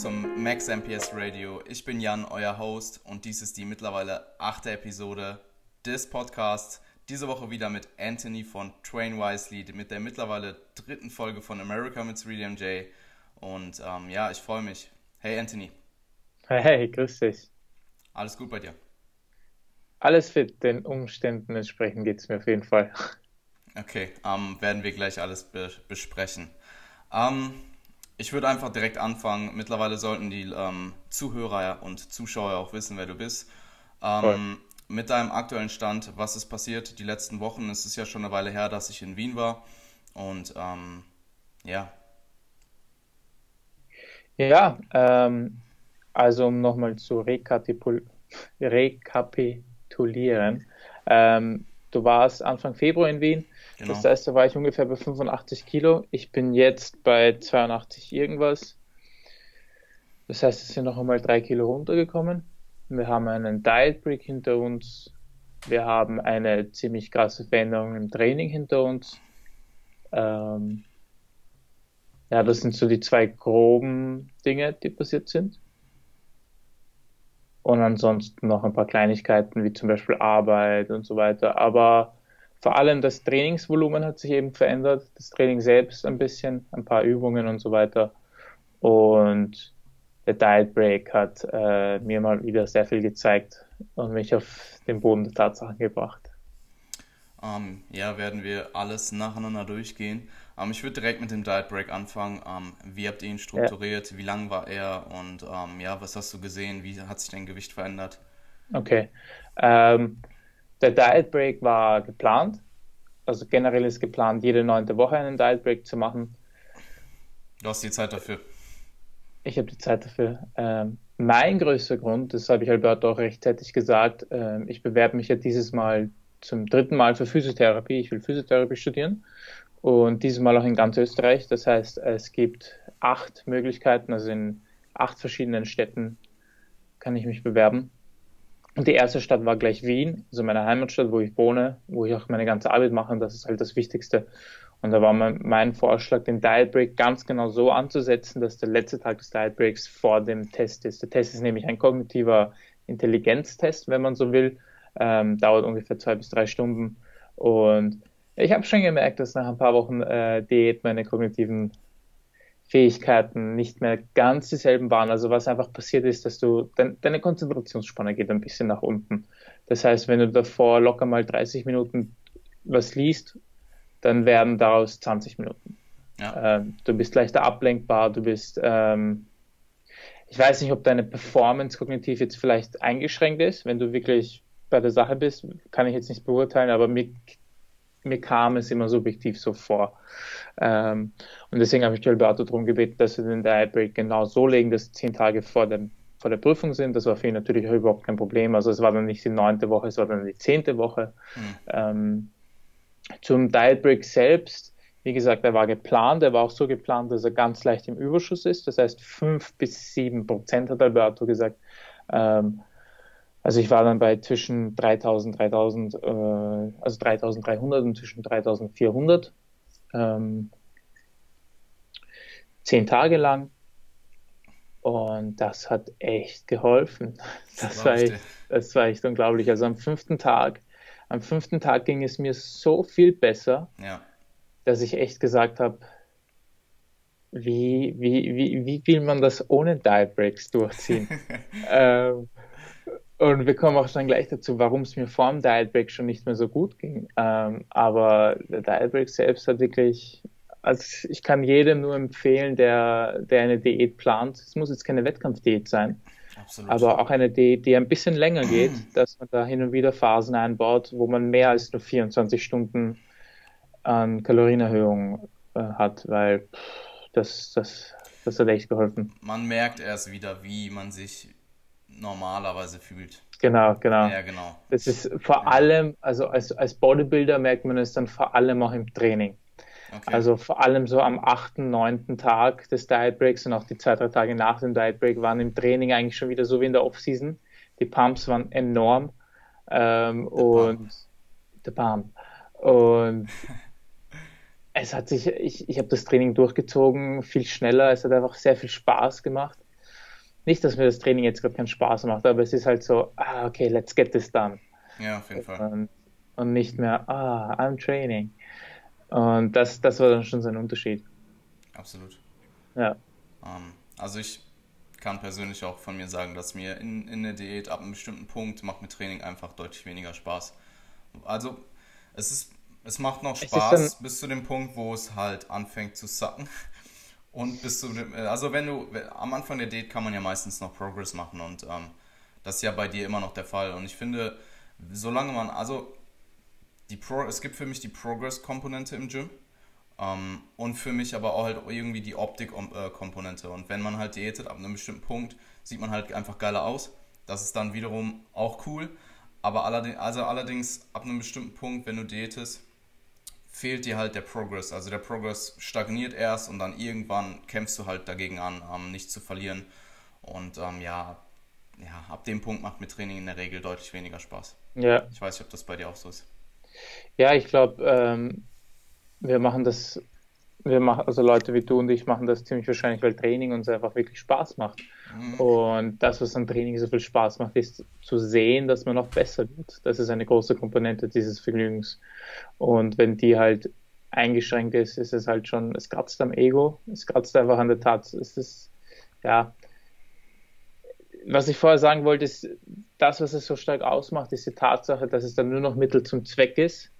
zum Max MPS Radio. Ich bin Jan, euer Host, und dies ist die mittlerweile achte Episode des Podcasts. Diese Woche wieder mit Anthony von Train Wisely, mit der mittlerweile dritten Folge von America mit 3DMJ. Und ähm, ja, ich freue mich. Hey Anthony. Hey, grüß dich. Alles gut bei dir? Alles fit, den Umständen entsprechend geht es mir auf jeden Fall. Okay, ähm, werden wir gleich alles be besprechen. Ähm, ich würde einfach direkt anfangen. Mittlerweile sollten die ähm, Zuhörer und Zuschauer auch wissen, wer du bist. Ähm, mit deinem aktuellen Stand, was ist passiert die letzten Wochen? Es ist ja schon eine Weile her, dass ich in Wien war. Und ähm, ja. Ja, ähm, also um nochmal zu rekapitulieren. Ähm, du warst Anfang Februar in Wien Genau. Das heißt, da war ich ungefähr bei 85 Kilo. Ich bin jetzt bei 82 irgendwas. Das heißt, es sind noch einmal drei Kilo runtergekommen. Wir haben einen Diet Break hinter uns. Wir haben eine ziemlich krasse Veränderung im Training hinter uns. Ähm, ja, das sind so die zwei groben Dinge, die passiert sind. Und ansonsten noch ein paar Kleinigkeiten, wie zum Beispiel Arbeit und so weiter. Aber vor allem das Trainingsvolumen hat sich eben verändert, das Training selbst ein bisschen, ein paar Übungen und so weiter. Und der Diet Break hat äh, mir mal wieder sehr viel gezeigt und mich auf den Boden der Tatsachen gebracht. Ähm, ja, werden wir alles nacheinander durchgehen. Ähm, ich würde direkt mit dem Diet Break anfangen. Ähm, wie habt ihr ihn strukturiert? Ja. Wie lang war er? Und ja, was hast du gesehen? Wie hat sich dein Gewicht verändert? Okay. Ähm, der Diet Break war geplant. Also generell ist geplant, jede neunte Woche einen Diet Break zu machen. Du hast die Zeit dafür. Ich habe die Zeit dafür. Ähm, mein größter Grund, das habe ich Alberto auch rechtzeitig gesagt, äh, ich bewerbe mich ja dieses Mal zum dritten Mal für Physiotherapie. Ich will Physiotherapie studieren und dieses Mal auch in ganz Österreich. Das heißt, es gibt acht Möglichkeiten, also in acht verschiedenen Städten kann ich mich bewerben. Und die erste Stadt war gleich Wien, also meine Heimatstadt, wo ich wohne, wo ich auch meine ganze Arbeit mache. Und das ist halt das Wichtigste. Und da war mein, Vorschlag, den Diet Break ganz genau so anzusetzen, dass der letzte Tag des Diet Breaks vor dem Test ist. Der Test ist nämlich ein kognitiver Intelligenztest, wenn man so will. Ähm, dauert ungefähr zwei bis drei Stunden. Und ich habe schon gemerkt, dass nach ein paar Wochen äh, Diät meine kognitiven Fähigkeiten nicht mehr ganz dieselben waren. Also was einfach passiert ist, dass du, dein, deine Konzentrationsspanne geht ein bisschen nach unten. Das heißt, wenn du davor locker mal 30 Minuten was liest, dann werden daraus 20 Minuten. Ja. Ähm, du bist leichter ablenkbar, du bist, ähm, ich weiß nicht, ob deine Performance kognitiv jetzt vielleicht eingeschränkt ist, wenn du wirklich bei der Sache bist, kann ich jetzt nicht beurteilen, aber mir mir kam es immer subjektiv so vor. Ähm, und deswegen habe ich Alberto darum gebeten, dass wir den Diet Break genau so legen, dass zehn Tage vor, dem, vor der Prüfung sind. Das war für ihn natürlich auch überhaupt kein Problem. Also es war dann nicht die neunte Woche, es war dann die zehnte Woche. Mhm. Ähm, zum Diet Break selbst, wie gesagt, er war geplant, er war auch so geplant, dass er ganz leicht im Überschuss ist. Das heißt, fünf bis sieben Prozent hat Alberto gesagt. Ähm, also ich war dann bei zwischen 3000, 3000, äh, also 3300 und zwischen 3400. Ähm, zehn Tage lang. Und das hat echt geholfen. Das, war echt, das war echt unglaublich. Also am fünften Tag, am fünften Tag ging es mir so viel besser, ja. dass ich echt gesagt habe, wie, wie, wie, wie will man das ohne Diet Breaks durchziehen? ähm, und wir kommen auch dann gleich dazu, warum es mir vor dem Diet Break schon nicht mehr so gut ging. Ähm, aber der Diet Break selbst hat wirklich, also ich kann jedem nur empfehlen, der, der eine Diät plant. Es muss jetzt keine Wettkampfdiät sein. Absolut. Aber auch eine Diät, die ein bisschen länger geht, dass man da hin und wieder Phasen einbaut, wo man mehr als nur 24 Stunden an Kalorienerhöhung äh, hat, weil das, das, das hat echt geholfen. Man merkt erst wieder, wie man sich normalerweise fühlt. Genau, genau. Ja, genau. Das ist vor ja. allem, also als, als Bodybuilder merkt man es dann vor allem auch im Training. Okay. Also vor allem so am achten, neunten Tag des Diet Breaks und auch die zwei, drei Tage nach dem Diet Break waren im Training eigentlich schon wieder so wie in der Offseason. Die Pumps waren enorm. Ähm, und der Pump. Und es hat sich, ich, ich habe das Training durchgezogen, viel schneller, es hat einfach sehr viel Spaß gemacht. Nicht, dass mir das Training jetzt gerade keinen Spaß macht, aber es ist halt so, ah, okay, let's get this done. Ja, auf jeden Fall. Und, und nicht mehr, ah, I'm training. Und das, das war dann schon so ein Unterschied. Absolut. Ja. Um, ähm, also ich kann persönlich auch von mir sagen, dass mir in, in der Diät ab einem bestimmten Punkt macht mir Training einfach deutlich weniger Spaß. Also es ist, es macht noch Spaß bis zu dem Punkt, wo es halt anfängt zu sacken. Und bis zu dem, also wenn du, am Anfang der Diät kann man ja meistens noch Progress machen und ähm, das ist ja bei dir immer noch der Fall. Und ich finde, solange man, also die Pro, es gibt für mich die Progress-Komponente im Gym ähm, und für mich aber auch halt irgendwie die Optik-Komponente. Und wenn man halt diätet, ab einem bestimmten Punkt sieht man halt einfach geiler aus. Das ist dann wiederum auch cool. Aber allerdings, also allerdings ab einem bestimmten Punkt, wenn du diätest, fehlt dir halt der Progress. Also der Progress stagniert erst und dann irgendwann kämpfst du halt dagegen an, ähm, nicht zu verlieren. Und ähm, ja, ja, ab dem Punkt macht mir Training in der Regel deutlich weniger Spaß. Ja. Ich weiß nicht, ob das bei dir auch so ist. Ja, ich glaube, ähm, wir machen das, wir machen, also Leute wie du und ich machen das ziemlich wahrscheinlich, weil Training uns einfach wirklich Spaß macht. Mhm. Und das, was am Training so viel Spaß macht, ist zu sehen, dass man noch besser wird. Das ist eine große Komponente dieses Vergnügens. Und wenn die halt eingeschränkt ist, ist es halt schon, es kratzt am Ego, es kratzt einfach an der Tat. Es ist, ja, was ich vorher sagen wollte, ist, das, was es so stark ausmacht, ist die Tatsache, dass es dann nur noch Mittel zum Zweck ist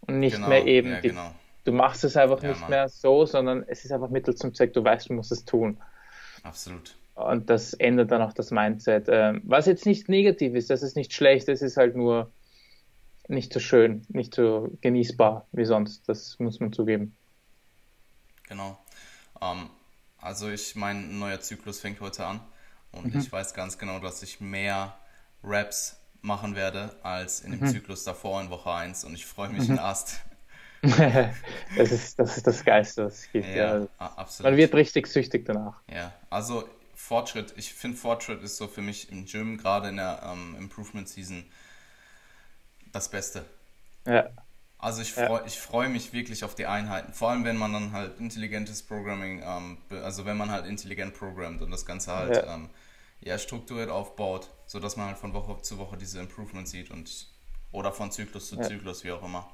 und nicht genau, mehr eben, ja, die, genau. du machst es einfach Ja, nicht Mann. mehr so, sondern es ist einfach Mittel zum Zweck, du weißt, du musst es tun. Absolut. Und das ändert dann auch das Mindset. Ähm, was jetzt nicht negativ ist, das ist nicht schlecht, es ist halt nur nicht so schön, nicht so genießbar wie sonst. Das muss man zugeben. Genau. Ähm, also ich, mein neuer Zyklus fängt heute an und Mhm. ich weiß ganz genau, dass ich mehr Raps machen werde als in dem Mhm. Zyklus davor in Woche 1 und ich freue mich in Ast. das, ist, das ist das Geilste, was es gibt. Ja, Ja. a- Man absolut. wird richtig süchtig danach. Ja, also Fortschritt, ich finde Fortschritt ist so für mich im Gym, gerade in der ähm, Improvement Season, das Beste. Ja, Also ich Ja. freue ich freu mich wirklich auf die Einheiten, vor allem wenn man dann halt intelligentes Programming, ähm, also wenn man halt intelligent programmt und das Ganze halt Ja. ähm, ja, strukturiert aufbaut, sodass man halt von Woche zu Woche diese Improvements sieht und oder von Zyklus zu Ja. Zyklus, wie auch immer.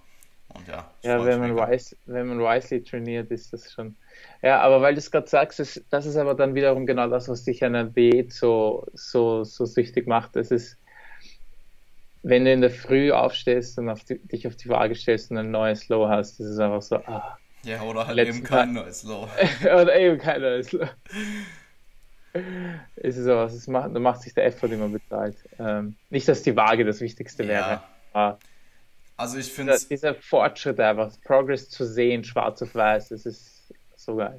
Und ja, ja wenn, man wise, wenn man wisely trainiert, ist das schon. Ja, aber weil du es gerade sagst, ist, das ist aber dann wiederum genau das, was dich an der Diät so, so, so süchtig macht. Es ist, wenn du in der Früh aufstehst und auf die, dich auf die Waage stellst und ein neues Low hast, das ist einfach so, ah. Ja, oder halt eben kein neues Low. Oder eben kein neues Low. Es ist sowas, es macht, da macht sich der Effort immer bezahlt. Ähm, nicht, dass die Waage das Wichtigste wäre, Ja, aber also ich finde dieser, Fortschritt einfach, Progress zu sehen, schwarz auf weiß, das ist so geil.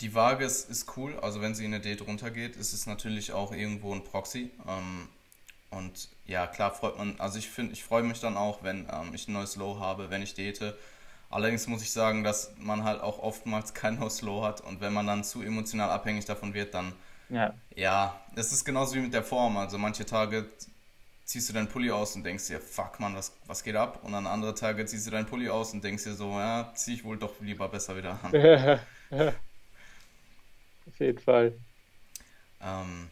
Die Waage ist, ist cool, also wenn sie in der Date runtergeht, ist es natürlich auch irgendwo ein Proxy. Ähm, und ja, klar freut man, also ich finde, ich freue mich dann auch, wenn ähm, ich ein neues Low habe, wenn ich date. Allerdings muss ich sagen, dass man halt auch oftmals kein neues Low hat und wenn man dann zu emotional abhängig davon wird, dann Ja, ja, es ist genauso wie mit der Form. Also manche Tage ziehst du deinen Pulli aus und denkst dir, fuck man, was, was geht ab? Und dann andere Tage ziehst du deinen Pulli aus und denkst dir so, ja, zieh ich wohl doch lieber besser wieder an. auf jeden Fall. Ähm,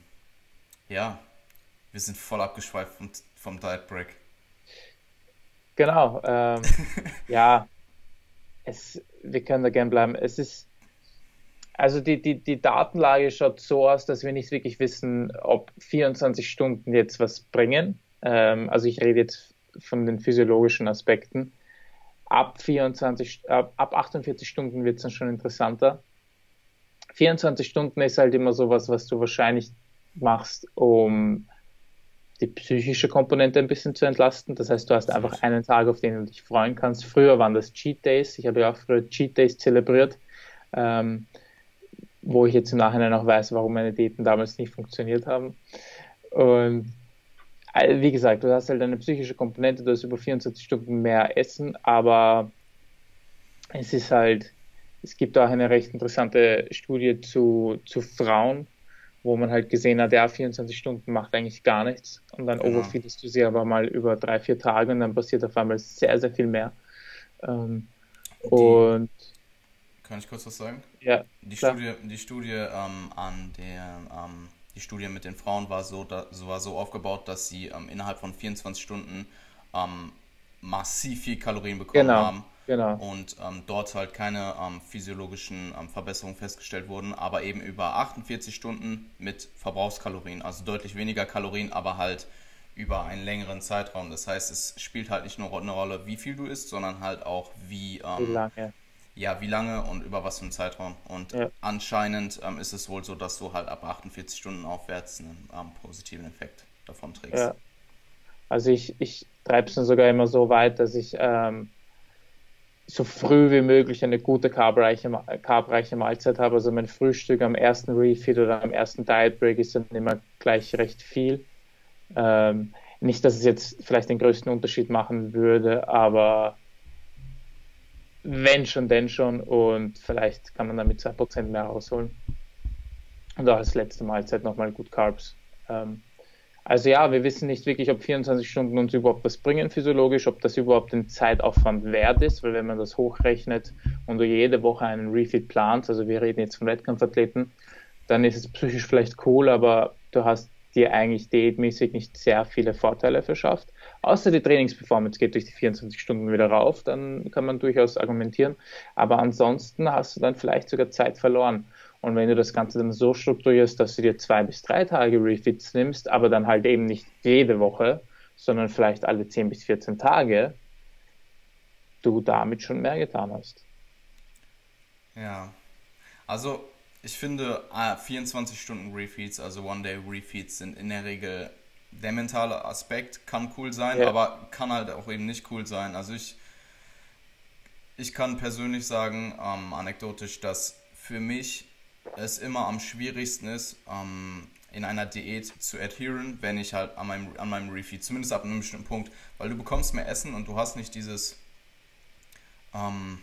ja, wir sind voll abgeschweift vom, vom Diet Break. Genau. Ähm, ja, es, wir können da gern bleiben. Es ist, also die, die, die Datenlage schaut so aus, dass wir nicht wirklich wissen, ob 24 Stunden jetzt was bringen. Ähm, also ich rede jetzt von den physiologischen Aspekten. Ab 24, ab, ab 48 Stunden wird es dann schon interessanter. 24 Stunden ist halt immer sowas, was du wahrscheinlich machst, um die psychische Komponente ein bisschen zu entlasten. Das heißt, du hast einfach einen Tag, auf den du dich freuen kannst. Früher waren das Cheat Days. Ich habe ja auch früher Cheat Days zelebriert, ähm, wo ich jetzt im Nachhinein auch weiß, warum meine Diäten damals nicht funktioniert haben. Und wie gesagt, du hast halt eine psychische Komponente, du hast über 24 Stunden mehr Essen, aber es ist halt, es gibt auch eine recht interessante Studie zu, zu Frauen, wo man halt gesehen hat, ja, 24 Stunden macht eigentlich gar nichts. Und dann Genau. overfeedest du sie aber mal über drei, vier Tage und dann passiert auf einmal sehr, sehr viel mehr. Ähm, und Kann ich kurz was sagen? Ja. Die klar. Studie, die Studie ähm, an der ähm, die Studie mit den Frauen war so, da, so, war so aufgebaut, dass sie ähm, innerhalb von 24 Stunden ähm, massiv viel Kalorien bekommen genau, haben. Genau. Und ähm, dort halt keine ähm, physiologischen ähm, Verbesserungen festgestellt wurden, aber eben über 48 Stunden mit Verbrauchskalorien, also deutlich weniger Kalorien, aber halt über einen längeren Zeitraum. Das heißt, es spielt halt nicht nur eine Rolle, wie viel du isst, sondern halt auch, wie, ähm, wie lange. Ja, wie lange und über was für einen Zeitraum. Und ja. anscheinend ähm, ist es wohl so, dass du halt ab 48 Stunden aufwärts einen ähm, positiven Effekt davon trägst. Ja. Also ich, ich treibe es dann sogar immer so weit, dass ich ähm, so früh wie möglich eine gute carbreiche, carbreiche Mahlzeit habe. Also mein Frühstück am ersten Refeed oder am ersten Diet Break ist dann immer gleich recht viel. Ähm, nicht, dass es jetzt vielleicht den größten Unterschied machen würde, aber wenn schon, denn schon. Und vielleicht kann man damit 2% mehr rausholen. Und auch als letzte Mahlzeit nochmal gut Carbs. Ähm, also ja, wir wissen nicht wirklich, ob 24 Stunden uns überhaupt was bringen physiologisch, ob das überhaupt den Zeitaufwand wert ist, weil wenn man das hochrechnet und du jede Woche einen Refit planst, also wir reden jetzt von Wettkampfathleten, dann ist es psychisch vielleicht cool, aber du hast dir eigentlich diätmäßig nicht sehr viele Vorteile verschafft. Außer die Trainingsperformance geht durch die 24 Stunden wieder rauf, dann kann man durchaus argumentieren. Aber ansonsten hast du dann vielleicht sogar Zeit verloren. Und wenn du das Ganze dann so strukturierst, dass du dir zwei bis drei Tage Refits nimmst, aber dann halt eben nicht jede Woche, sondern vielleicht alle 10 bis 14 Tage, du damit schon mehr getan hast. Ja, also ich finde 24 ah, Stunden Refeeds, also One-Day Refeeds, sind in der Regel der mentale Aspekt, kann cool sein, ja. aber kann halt auch eben nicht cool sein. Also ich, ich kann persönlich sagen, ähm, anekdotisch, dass für mich es immer am schwierigsten ist, ähm, in einer Diät zu adheren, wenn ich halt an meinem, an meinem Refeed, zumindest ab einem bestimmten Punkt, weil du bekommst mehr Essen und du hast nicht dieses, ähm,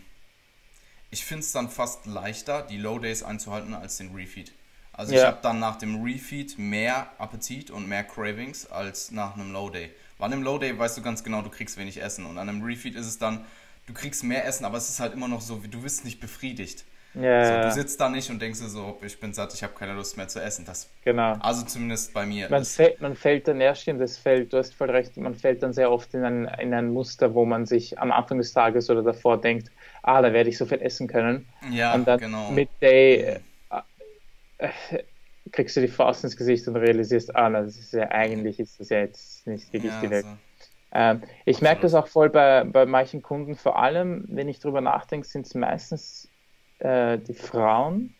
ich finde es dann fast leichter, die Low Days einzuhalten als den Refeed. Also ja. ich habe dann nach dem Refeed mehr Appetit und mehr Cravings als nach einem Low Day. Weil an einem Low Day weißt du ganz genau, du kriegst wenig Essen und an einem Refeed ist es dann, du kriegst mehr Essen, aber es ist halt immer noch so, du wirst nicht befriedigt. Ja, so, du sitzt da nicht und denkst dir so, ich bin satt, ich habe keine Lust mehr zu essen. Das, genau. Also zumindest bei mir. Man, fällt, man fällt dann erst in das Feld, du hast voll recht, man fällt dann sehr oft in ein, in ein Muster, wo man sich am Anfang des Tages oder davor denkt, ah, da werde ich so viel essen können. Ja, und dann genau. Midday äh, äh, kriegst du die Faust ins Gesicht und realisierst, ah, das ist ja eigentlich ist das ja jetzt nicht wirklich ja, die Welt. Also. Ähm, ich merke das auch voll bei, bei manchen Kunden, vor allem, wenn ich drüber nachdenke, sind es meistens äh, die Frauen,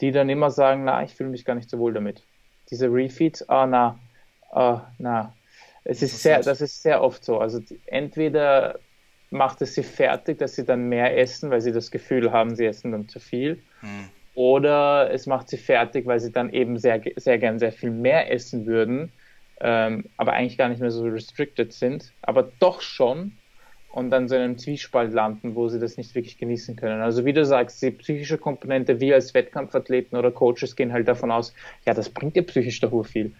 die dann immer sagen, na, ich fühle mich gar nicht so wohl damit. Diese Refeeds, ah, na, ah, na. Es ist sehr, das ist sehr oft so. Also die, entweder macht es sie fertig, dass sie dann mehr essen, weil sie das Gefühl haben, sie essen dann zu viel. Hm. Oder es macht sie fertig, weil sie dann eben sehr, sehr gern sehr viel mehr essen würden, ähm, aber eigentlich gar nicht mehr so restricted sind, aber doch schon und dann so in einem Zwiespalt landen, wo sie das nicht wirklich genießen können. Also wie du sagst, die psychische Komponente, wir als Wettkampfathleten oder Coaches gehen halt davon aus, ja, das bringt dir psychisch doch viel.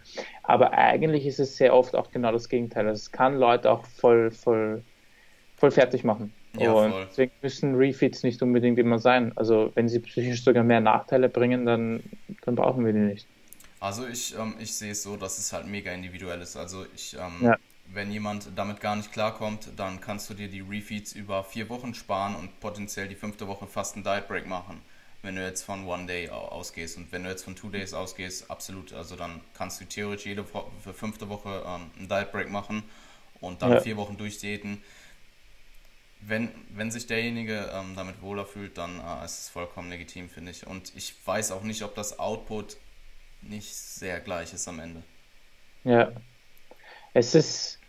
Aber eigentlich ist es sehr oft auch genau das Gegenteil. Also es kann Leute auch voll, voll, voll fertig machen. Ja, und voll. deswegen müssen Refits nicht unbedingt immer sein. Also wenn sie psychisch sogar mehr Nachteile bringen, dann, dann brauchen wir die nicht. Also ich, ähm, ich sehe es so, dass es halt mega individuell ist. Also ich ähm, ja wenn jemand damit gar nicht klarkommt, dann kannst du dir die Refeeds über vier Wochen sparen und potenziell die fünfte Woche fast einen Diet Break machen, wenn du jetzt von One Day ausgehst. Und wenn du jetzt von Two Days ausgehst, absolut. Also dann kannst du theoretisch jede für fünfte Woche ähm, einen Diet Break machen und dann ja. vier Wochen durchdiäten. Wenn, wenn sich derjenige ähm, damit wohler fühlt, dann äh, ist es vollkommen legitim, finde ich. Und ich weiß auch nicht, ob das Output nicht sehr gleich ist am Ende. Ja. Es ist,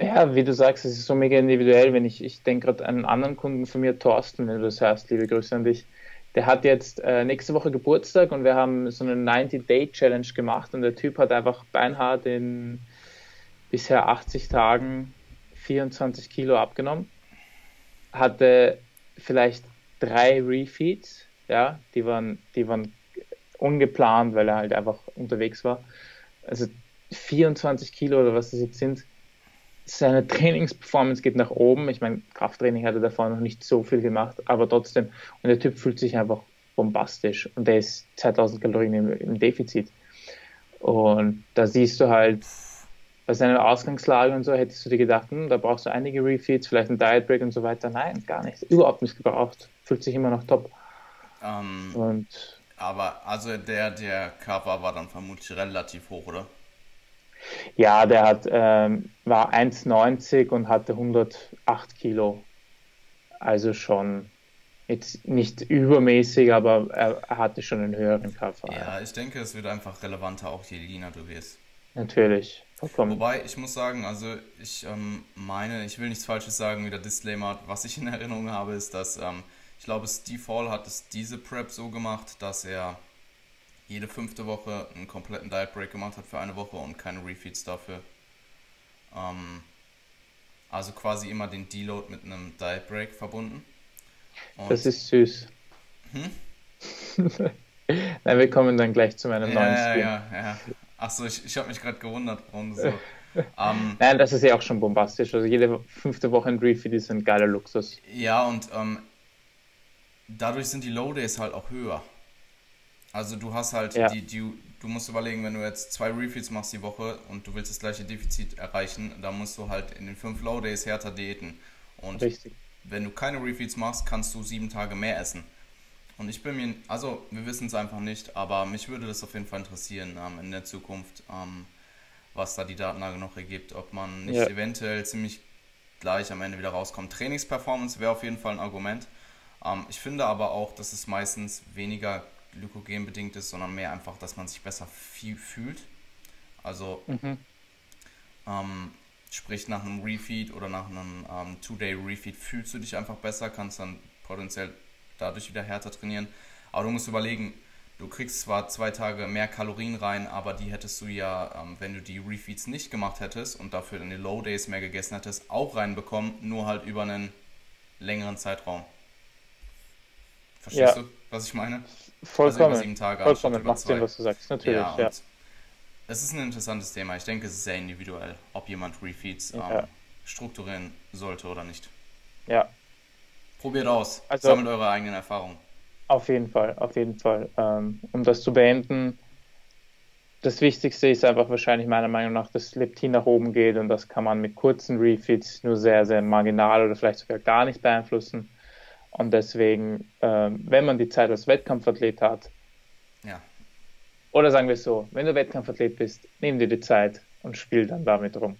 ja, wie du sagst, es ist so mega individuell. Wenn ich, ich denke gerade an einen anderen Kunden von mir, Thorsten, wenn du das hörst, liebe Grüße an dich. Der hat jetzt äh, nächste Woche Geburtstag und wir haben so eine 90-Day-Challenge gemacht und der Typ hat einfach beinhart in bisher 80 Tagen 24 Kilo abgenommen. Hatte vielleicht drei Refeeds, ja, die waren, die waren ungeplant, weil er halt einfach unterwegs war. Also 24 Kilo oder was das jetzt sind, seine Trainingsperformance geht nach oben. Ich meine, Krafttraining hat er davor noch nicht so viel gemacht, aber trotzdem. Und der Typ fühlt sich einfach bombastisch und der ist 2000 Kalorien im, im Defizit. Und da siehst du halt, bei seiner Ausgangslage und so, hättest du dir gedacht, hm, da brauchst du einige Refeeds, vielleicht ein Diet Break und so weiter. Nein, gar nicht. Überhaupt nicht gebraucht. Fühlt sich immer noch top. Ähm, und aber also der, der Cover war dann vermutlich relativ hoch, oder? Ja, der hat, ähm, war 1,90 und hatte 108 Kilo. Also schon jetzt nicht übermäßig, aber er, hatte schon einen höheren Körper. Ja, ich denke, es wird einfach relevanter, auch je leaner du wirst. Natürlich. Vollkommen. Wobei, ich muss sagen, also ich ähm, meine, ich will nichts Falsches sagen, wie der Disclaimer, was ich in Erinnerung habe, ist, dass ähm, ich glaube, Steve Hall hat es diese Prep so gemacht, dass er jede fünfte Woche einen kompletten Diet Break gemacht hat für eine Woche und keine Refeeds dafür. Ähm, also quasi immer den Deload mit einem Diet Break verbunden. Und das ist süß. Hm? Nein, wir kommen dann gleich zu meinem ja, neuen ja, Ja, ja, Achso, ich, ich habe mich gerade gewundert, warum so. Ähm, Nein, das ist ja auch schon bombastisch. Also jede fünfte Woche ein Refeed ist ein geiler Luxus. Ja, und ähm, dadurch sind die Low Days halt auch höher. Also du hast halt ja. die, die, du musst überlegen, wenn du jetzt zwei Refeeds machst die Woche und du willst das gleiche Defizit erreichen, dann musst du halt in den fünf Low Days härter diäten. Und Richtig. wenn du keine Refeeds machst, kannst du sieben Tage mehr essen. Und ich bin mir, also wir wissen es einfach nicht, aber mich würde das auf jeden Fall interessieren ähm, in der Zukunft, ähm, was da die Datenlage noch ergibt, ob man nicht ja. eventuell ziemlich gleich am Ende wieder rauskommt. Trainingsperformance wäre auf jeden Fall ein Argument. Ähm, ich finde aber auch, dass es meistens weniger Glykogen bedingt ist, sondern mehr einfach, dass man sich besser fühlt. Also mhm. ähm, sprich nach einem Refeed oder nach einem ähm, Two-Day-Refeed fühlst du dich einfach besser, kannst dann potenziell dadurch wieder härter trainieren. Aber du musst überlegen, du kriegst zwar zwei Tage mehr Kalorien rein, aber die hättest du ja, ähm, wenn du die Refeeds nicht gemacht hättest und dafür deine Low Days mehr gegessen hättest, auch reinbekommen, nur halt über einen längeren Zeitraum. Verstehst ja. du, was ich meine? Vollkommen. Also über sieben Tage Vollkommen, macht Sinn, was du sagst, natürlich. Ja, ja. Es ist ein interessantes Thema. Ich denke, es ist sehr individuell, ob jemand Refeeds ja. ähm, strukturieren sollte oder nicht. Ja. Probiert aus, also, sammelt eure eigenen Erfahrungen. Auf jeden Fall, auf jeden Fall. Ähm, um das zu beenden, das Wichtigste ist einfach wahrscheinlich meiner Meinung nach, dass Leptin nach oben geht und das kann man mit kurzen Refeeds nur sehr, sehr marginal oder vielleicht sogar gar nicht beeinflussen. Und deswegen, ähm, wenn man die Zeit als Wettkampfathlet hat, ja. oder sagen wir es so, wenn du Wettkampfathlet bist, nimm dir die Zeit und spiel dann damit rum.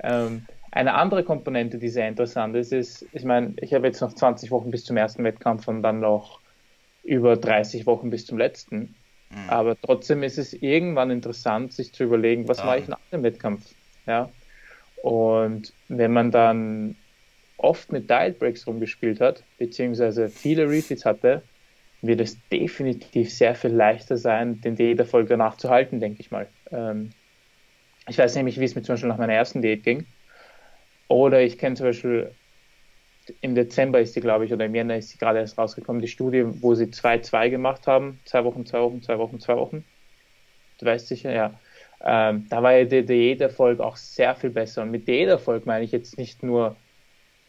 Ähm, eine andere Komponente, die sehr interessant ist, ist, ich meine, ich habe jetzt noch 20 Wochen bis zum ersten Wettkampf und dann noch über 30 Wochen bis zum letzten. Mhm. Aber trotzdem ist es irgendwann interessant, sich zu überlegen, was ja. mache ich nach dem Wettkampf? Ja. Und wenn man dann oft mit Diet Breaks rumgespielt hat, beziehungsweise viele Refeeds hatte, wird es definitiv sehr viel leichter sein, den Diäterfolg danach zu halten, denke ich mal. Ähm, ich weiß nämlich, wie es mir zum Beispiel nach meiner ersten Diät ging. Oder ich kenne zum Beispiel, im Dezember ist sie, glaube ich, oder im Jänner ist sie gerade erst rausgekommen, die Studie, wo sie 2-2 gemacht haben. Zwei Wochen, zwei Wochen, zwei Wochen, zwei Wochen. Du weißt sicher, ja. Ähm, da war ja der Diäterfolg auch sehr viel besser. Und mit Diäterfolg meine ich jetzt nicht nur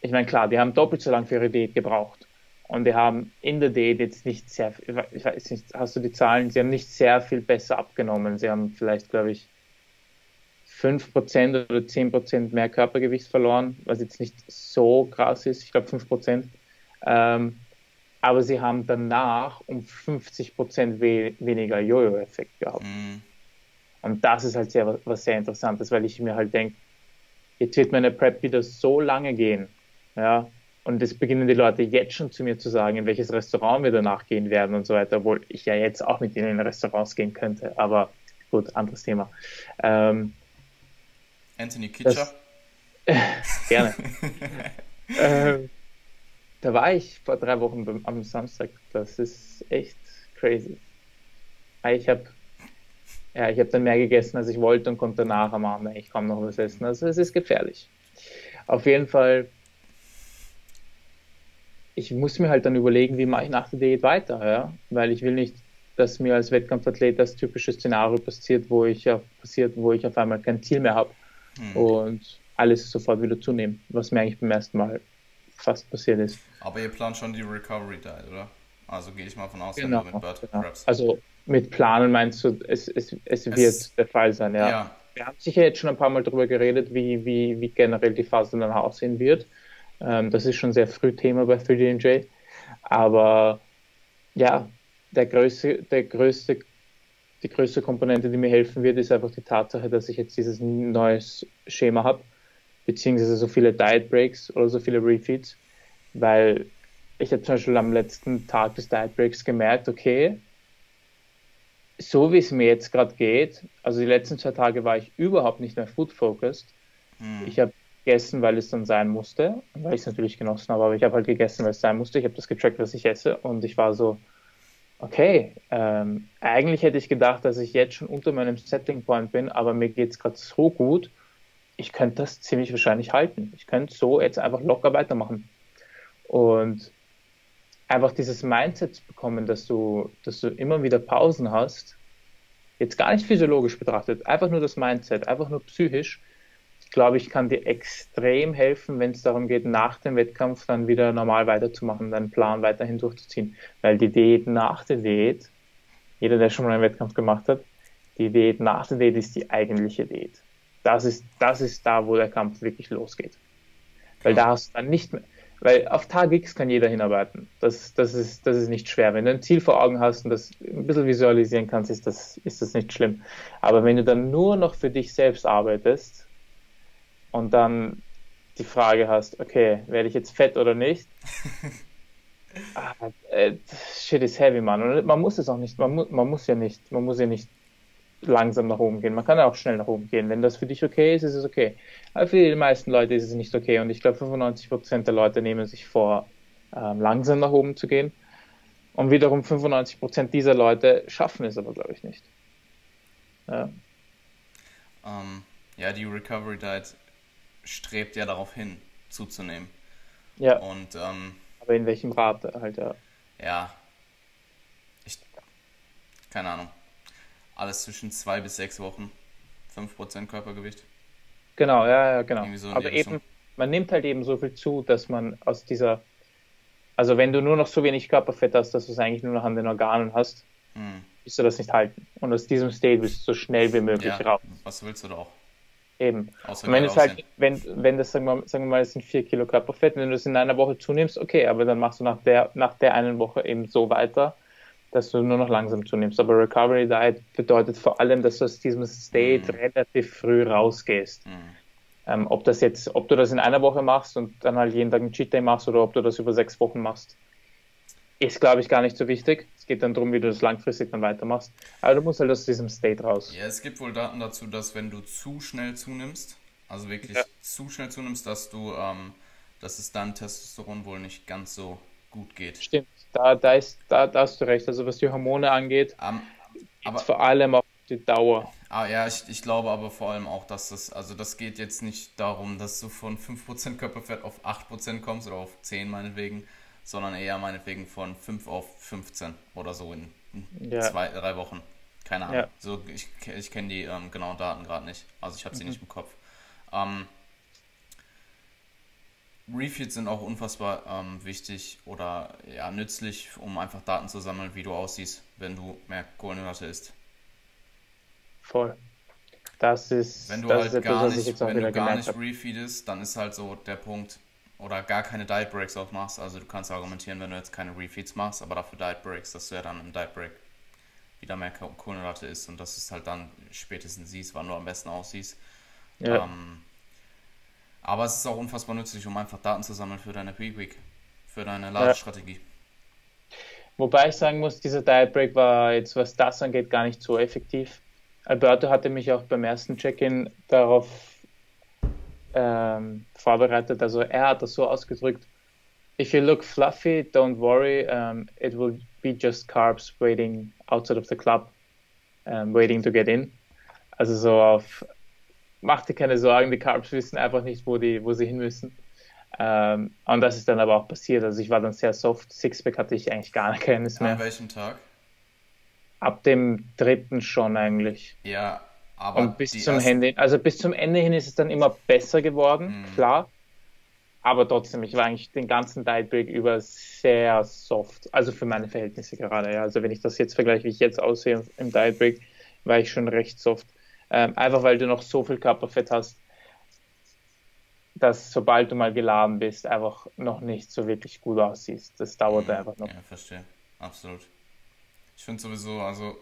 ich meine, klar, die haben doppelt so lange für ihre Diät gebraucht. Und die haben in der Diät jetzt nicht sehr, ich weiß nicht, hast du die Zahlen? Sie haben nicht sehr viel besser abgenommen. Sie haben vielleicht, glaube ich, 5% oder 10% mehr Körpergewicht verloren, was jetzt nicht so krass ist. Ich glaube 5%. Ähm, aber sie haben danach um 50% we weniger Jojo-Effekt gehabt. Mhm. Und das ist halt sehr, was sehr interessantes, weil ich mir halt denke, jetzt wird meine Prep wieder so lange gehen, ja, und es beginnen die Leute jetzt schon zu mir zu sagen, in welches Restaurant wir danach gehen werden und so weiter, obwohl ich ja jetzt auch mit ihnen in Restaurants gehen könnte. Aber gut, anderes Thema. Ähm, Anthony Kitscher? gerne. ähm, da war ich vor drei Wochen am Samstag. Das ist echt crazy. Ah, ich habe ja, ich habe dann mehr gegessen, als ich wollte und konnte danach am Abend eigentlich kaum noch was essen. Also es ist gefährlich. Auf jeden Fall ich muss mir halt dann überlegen, wie mache ich nach der Diät weiter, ja? weil ich will nicht, dass mir als Wettkampfathlet das typische Szenario passiert, wo ich, passiert, wo ich auf einmal kein Ziel mehr habe mhm. und alles sofort wieder zunehmen, was mir eigentlich beim ersten Mal fast passiert ist. Aber ihr plant schon die Recovery Diet, oder? Also gehe ich mal von aus, Genau, wenn du mit Bird genau. preppst. Also mit Planen meinst du, es, es, es wird der Fall sein, ja. ja. Wir haben sicher jetzt schon ein paar Mal darüber geredet, wie, wie, wie generell die Phase dann aussehen wird. Ähm, das ist schon sehr früh Thema bei 3DNJ. Aber ja, der größte, der größte, die größte Komponente, die mir helfen wird, ist einfach die Tatsache, dass ich jetzt dieses neues Schema habe, beziehungsweise so viele Diet Breaks oder so viele Refeeds, weil ich habe zum Beispiel am letzten Tag des Diet Breaks gemerkt, okay, so wie es mir jetzt gerade geht, also die letzten zwei Tage war ich überhaupt nicht mehr food focused. Hm. Ich habe gegessen, weil es dann sein musste, weil ich es natürlich genossen habe, aber ich habe halt gegessen, weil es sein musste. Ich habe das getrackt, was ich esse und ich war so, okay, ähm, eigentlich hätte ich gedacht, dass ich jetzt schon unter meinem Setting Point bin, aber mir geht es gerade so gut, ich könnte das ziemlich wahrscheinlich halten. Ich könnte so jetzt einfach locker weitermachen. Und einfach dieses Mindset zu bekommen, dass du, dass du immer wieder Pausen hast, jetzt gar nicht physiologisch betrachtet, einfach nur das Mindset, einfach nur psychisch, glaube ich, kann dir extrem helfen, wenn es darum geht, nach dem Wettkampf dann wieder normal weiterzumachen, deinen Plan weiterhin durchzuziehen. Weil die Diät nach der Diät, jeder, der schon mal einen Wettkampf gemacht hat, die Diät nach der Diät ist die eigentliche Diät. Das ist, das ist da, wo der Kampf wirklich losgeht. Weil da hast du dann nicht mehr, weil auf Tag X kann jeder hinarbeiten. Das, das, ist, das ist nicht schwer. Wenn du ein Ziel vor Augen hast und das ein bisschen visualisieren kannst, ist das, ist das nicht schlimm. Aber wenn du dann nur noch für dich selbst arbeitest und dann die Frage hast, okay, werde ich jetzt fett oder nicht? ah, äh, shit is heavy, man. Und man muss es auch nicht, man, mu man muss ja nicht, man muss ja nicht langsam nach oben gehen. Man kann ja auch schnell nach oben gehen. Wenn das für dich okay ist, ist es okay. Aber für die meisten Leute ist es nicht okay. Und ich glaube, 95% der Leute nehmen sich vor, ähm, langsam nach oben zu gehen. Und wiederum 95% dieser Leute schaffen es aber, glaube ich, nicht. Ja. Ähm, ja, die Recovery Diet strebt ja darauf hin, zuzunehmen. ja, Und ähm, aber in welchem Rate halt, ja. ja, ich, keine Ahnung, alles zwischen zwei bis sechs Wochen, 5% Körpergewicht. Genau, ja, ja, genau. So Aber Richtung. eben, man nimmt halt eben so viel zu, dass man aus dieser, also wenn du nur noch so wenig Körperfett hast, dass du es eigentlich nur noch an den Organen hast, Hm. willst du das nicht halten. Und aus diesem State willst du so schnell wie möglich Ja, raus. was willst du da auch? Eben. Außer Und wenn es halt, wenn, wenn das, sagen wir, sagen wir mal, es sind vier Kilo Körperfett, wenn du das in einer Woche zunimmst, okay, aber dann machst du nach der, nach der einen Woche eben so weiter, dass du nur noch langsam zunimmst. Aber Recovery Diet bedeutet vor allem, dass du aus diesem State Mhm. relativ früh rausgehst. Hm. Ähm, ob das jetzt, ob du das in einer Woche machst und dann halt jeden Tag einen Cheat Day machst oder ob du das über sechs Wochen machst, ist, glaube ich, gar nicht so wichtig. Geht dann darum, wie du das langfristig dann weitermachst. Aber du musst halt aus diesem State raus. Ja, es gibt wohl Daten dazu, dass wenn du zu schnell zunimmst, also wirklich Ja. zu schnell zunimmst, dass du, ähm, dass es dann Testosteron wohl nicht ganz so gut geht. Stimmt, da, da, ist, da, da hast du recht. Also was die Hormone angeht, Ähm, aber vor allem auf die Dauer. Ah, ja, ich, ich glaube aber vor allem auch, dass das, also das geht jetzt nicht darum, dass du von 5% Körperfett auf 8% kommst oder auf 10 meinetwegen, sondern eher meinetwegen von 5 auf 15 oder so in Ja. zwei, drei Wochen. Keine Ahnung. Ja. So, ich ich kenne die ähm, genauen Daten gerade nicht. Also ich habe Mhm. sie nicht im Kopf. Ähm, Refeeds sind auch unfassbar ähm, wichtig oder ja, nützlich, um einfach Daten zu sammeln, wie du aussiehst, wenn du mehr Kohlenhydrate isst. Voll. Das ist, Wenn du das halt gar nicht, wenn du gar nicht refeedest, dann ist halt so der Punkt, oder gar keine Diet Breaks auch machst. Also du kannst argumentieren, wenn du jetzt keine Refeeds machst, aber dafür Diet Breaks, dass du ja dann im Diet Break wieder mehr Ko- Kohlenhydrate isst und dass du es halt dann spätestens siehst, wann du am besten aussiehst. Ja. Ähm, aber es ist auch unfassbar nützlich, um einfach Daten zu sammeln für deine Peak Week, für deine Ladestrategie. Wobei ich sagen muss, dieser Diet Break war jetzt, was das angeht, gar nicht so effektiv. Alberto hatte mich auch beim ersten Check-in darauf ähm, vorbereitet. Also er hat das so ausgedrückt: If you look fluffy, don't worry. Um, it will be just carbs waiting outside of the club, um, waiting to get in. Also so auf mach dir keine Sorgen, die Carbs wissen einfach nicht, wo die, wo sie hin müssen. Ähm, und das ist dann aber auch passiert. Also ich war dann sehr soft. Sixpack hatte ich eigentlich gar keines mehr. An welchem Tag? Ab dem dritten schon eigentlich. Ja, Aber und bis zum Ende, also bis zum Ende hin ist es dann immer besser geworden, mhm. klar. Aber trotzdem, ich war eigentlich den ganzen Diet Break über sehr soft. Also für meine Verhältnisse gerade. Ja. Also wenn ich das jetzt vergleiche, wie ich jetzt aussehe im Diet Break, war ich schon recht soft. Ähm, einfach weil du noch so viel Körperfett hast, dass sobald du mal geladen bist, einfach noch nicht so wirklich gut aussiehst. Das dauert mhm. einfach noch. Ja, verstehe. Absolut. Ich finde sowieso, also.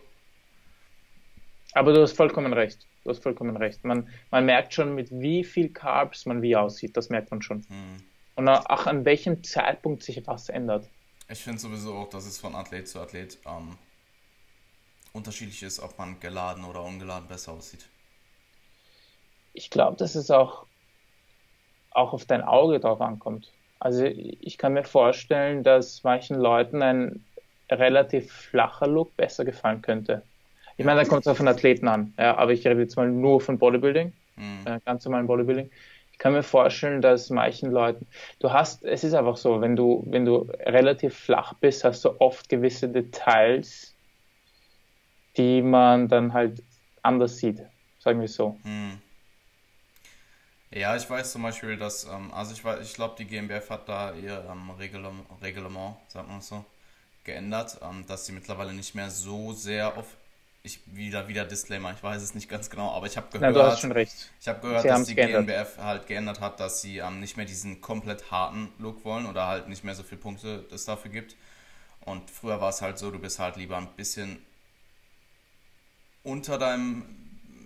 Aber du hast vollkommen recht. Du hast vollkommen recht. Man, man merkt schon, mit wie viel Carbs man wie aussieht. Das merkt man schon. Mhm. Und auch an welchem Zeitpunkt sich was ändert. Ich finde sowieso auch, dass es von Athlet zu Athlet ähm, unterschiedlich ist, ob man geladen oder ungeladen besser aussieht. Ich glaube, dass es auch, auch auf dein Auge drauf ankommt. Also ich kann mir vorstellen, dass manchen Leuten ein relativ flacher Look besser gefallen könnte. Ich meine, da kommt es auch von Athleten an, ja, aber ich rede jetzt mal nur von Bodybuilding, mhm. äh, ganz normalen Bodybuilding. Ich kann mir vorstellen, dass manchen Leuten, du hast, es ist einfach so, wenn du, wenn du relativ flach bist, hast du oft gewisse Details, die man dann halt anders sieht, sagen wir so. Hm. Ja, ich weiß zum Beispiel, dass, ähm, also ich, ich glaube, die GmbF hat da ihr ähm, Reglement, Reglement, sagt man so, geändert, ähm, dass sie mittlerweile nicht mehr so sehr auf, ich wieder, wieder Disclaimer, ich weiß es nicht ganz genau, aber ich habe gehört, ja, du hast schon recht. Ich habe gehört, sie dass die geändert. GmbF halt geändert hat, dass sie ähm, nicht mehr diesen komplett harten Look wollen oder halt nicht mehr so viele Punkte es dafür gibt. Und früher war es halt so, du bist halt lieber ein bisschen unter deinem,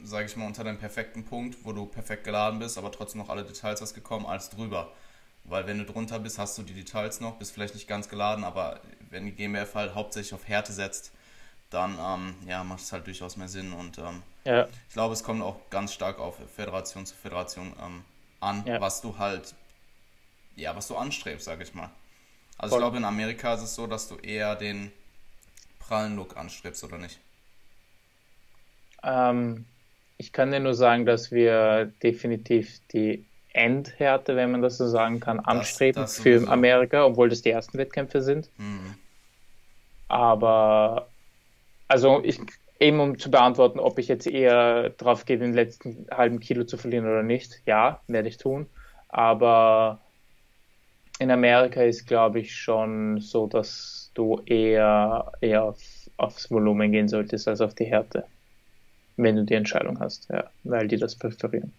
sage ich mal, unter deinem perfekten Punkt, wo du perfekt geladen bist, aber trotzdem noch alle Details hast gekommen, als drüber. Weil wenn du drunter bist, hast du die Details noch, bist vielleicht nicht ganz geladen, aber wenn die GmbF halt hauptsächlich auf Härte setzt, dann ähm, ja, macht es halt durchaus mehr Sinn. Und ähm, ja. ich glaube, es kommt auch ganz stark auf Föderation zu Föderation ähm, an, ja. was du halt, ja, was du anstrebst, sage ich mal. Also Voll. ich glaube, in Amerika ist es so, dass du eher den prallen Look anstrebst, oder nicht? Ähm, ich kann dir nur sagen, dass wir definitiv die Endhärte, wenn man das so sagen kann, anstreben das, das für Amerika, obwohl das die ersten Wettkämpfe sind. Mhm. Aber, also ich, eben um zu beantworten, ob ich jetzt eher drauf gehe, den letzten halben Kilo zu verlieren oder nicht, ja, werde ich tun. Aber in Amerika ist, glaube ich, schon so, dass du eher, eher auf, aufs Volumen gehen solltest als auf die Härte wenn du die Entscheidung hast, ja, weil die das präferieren.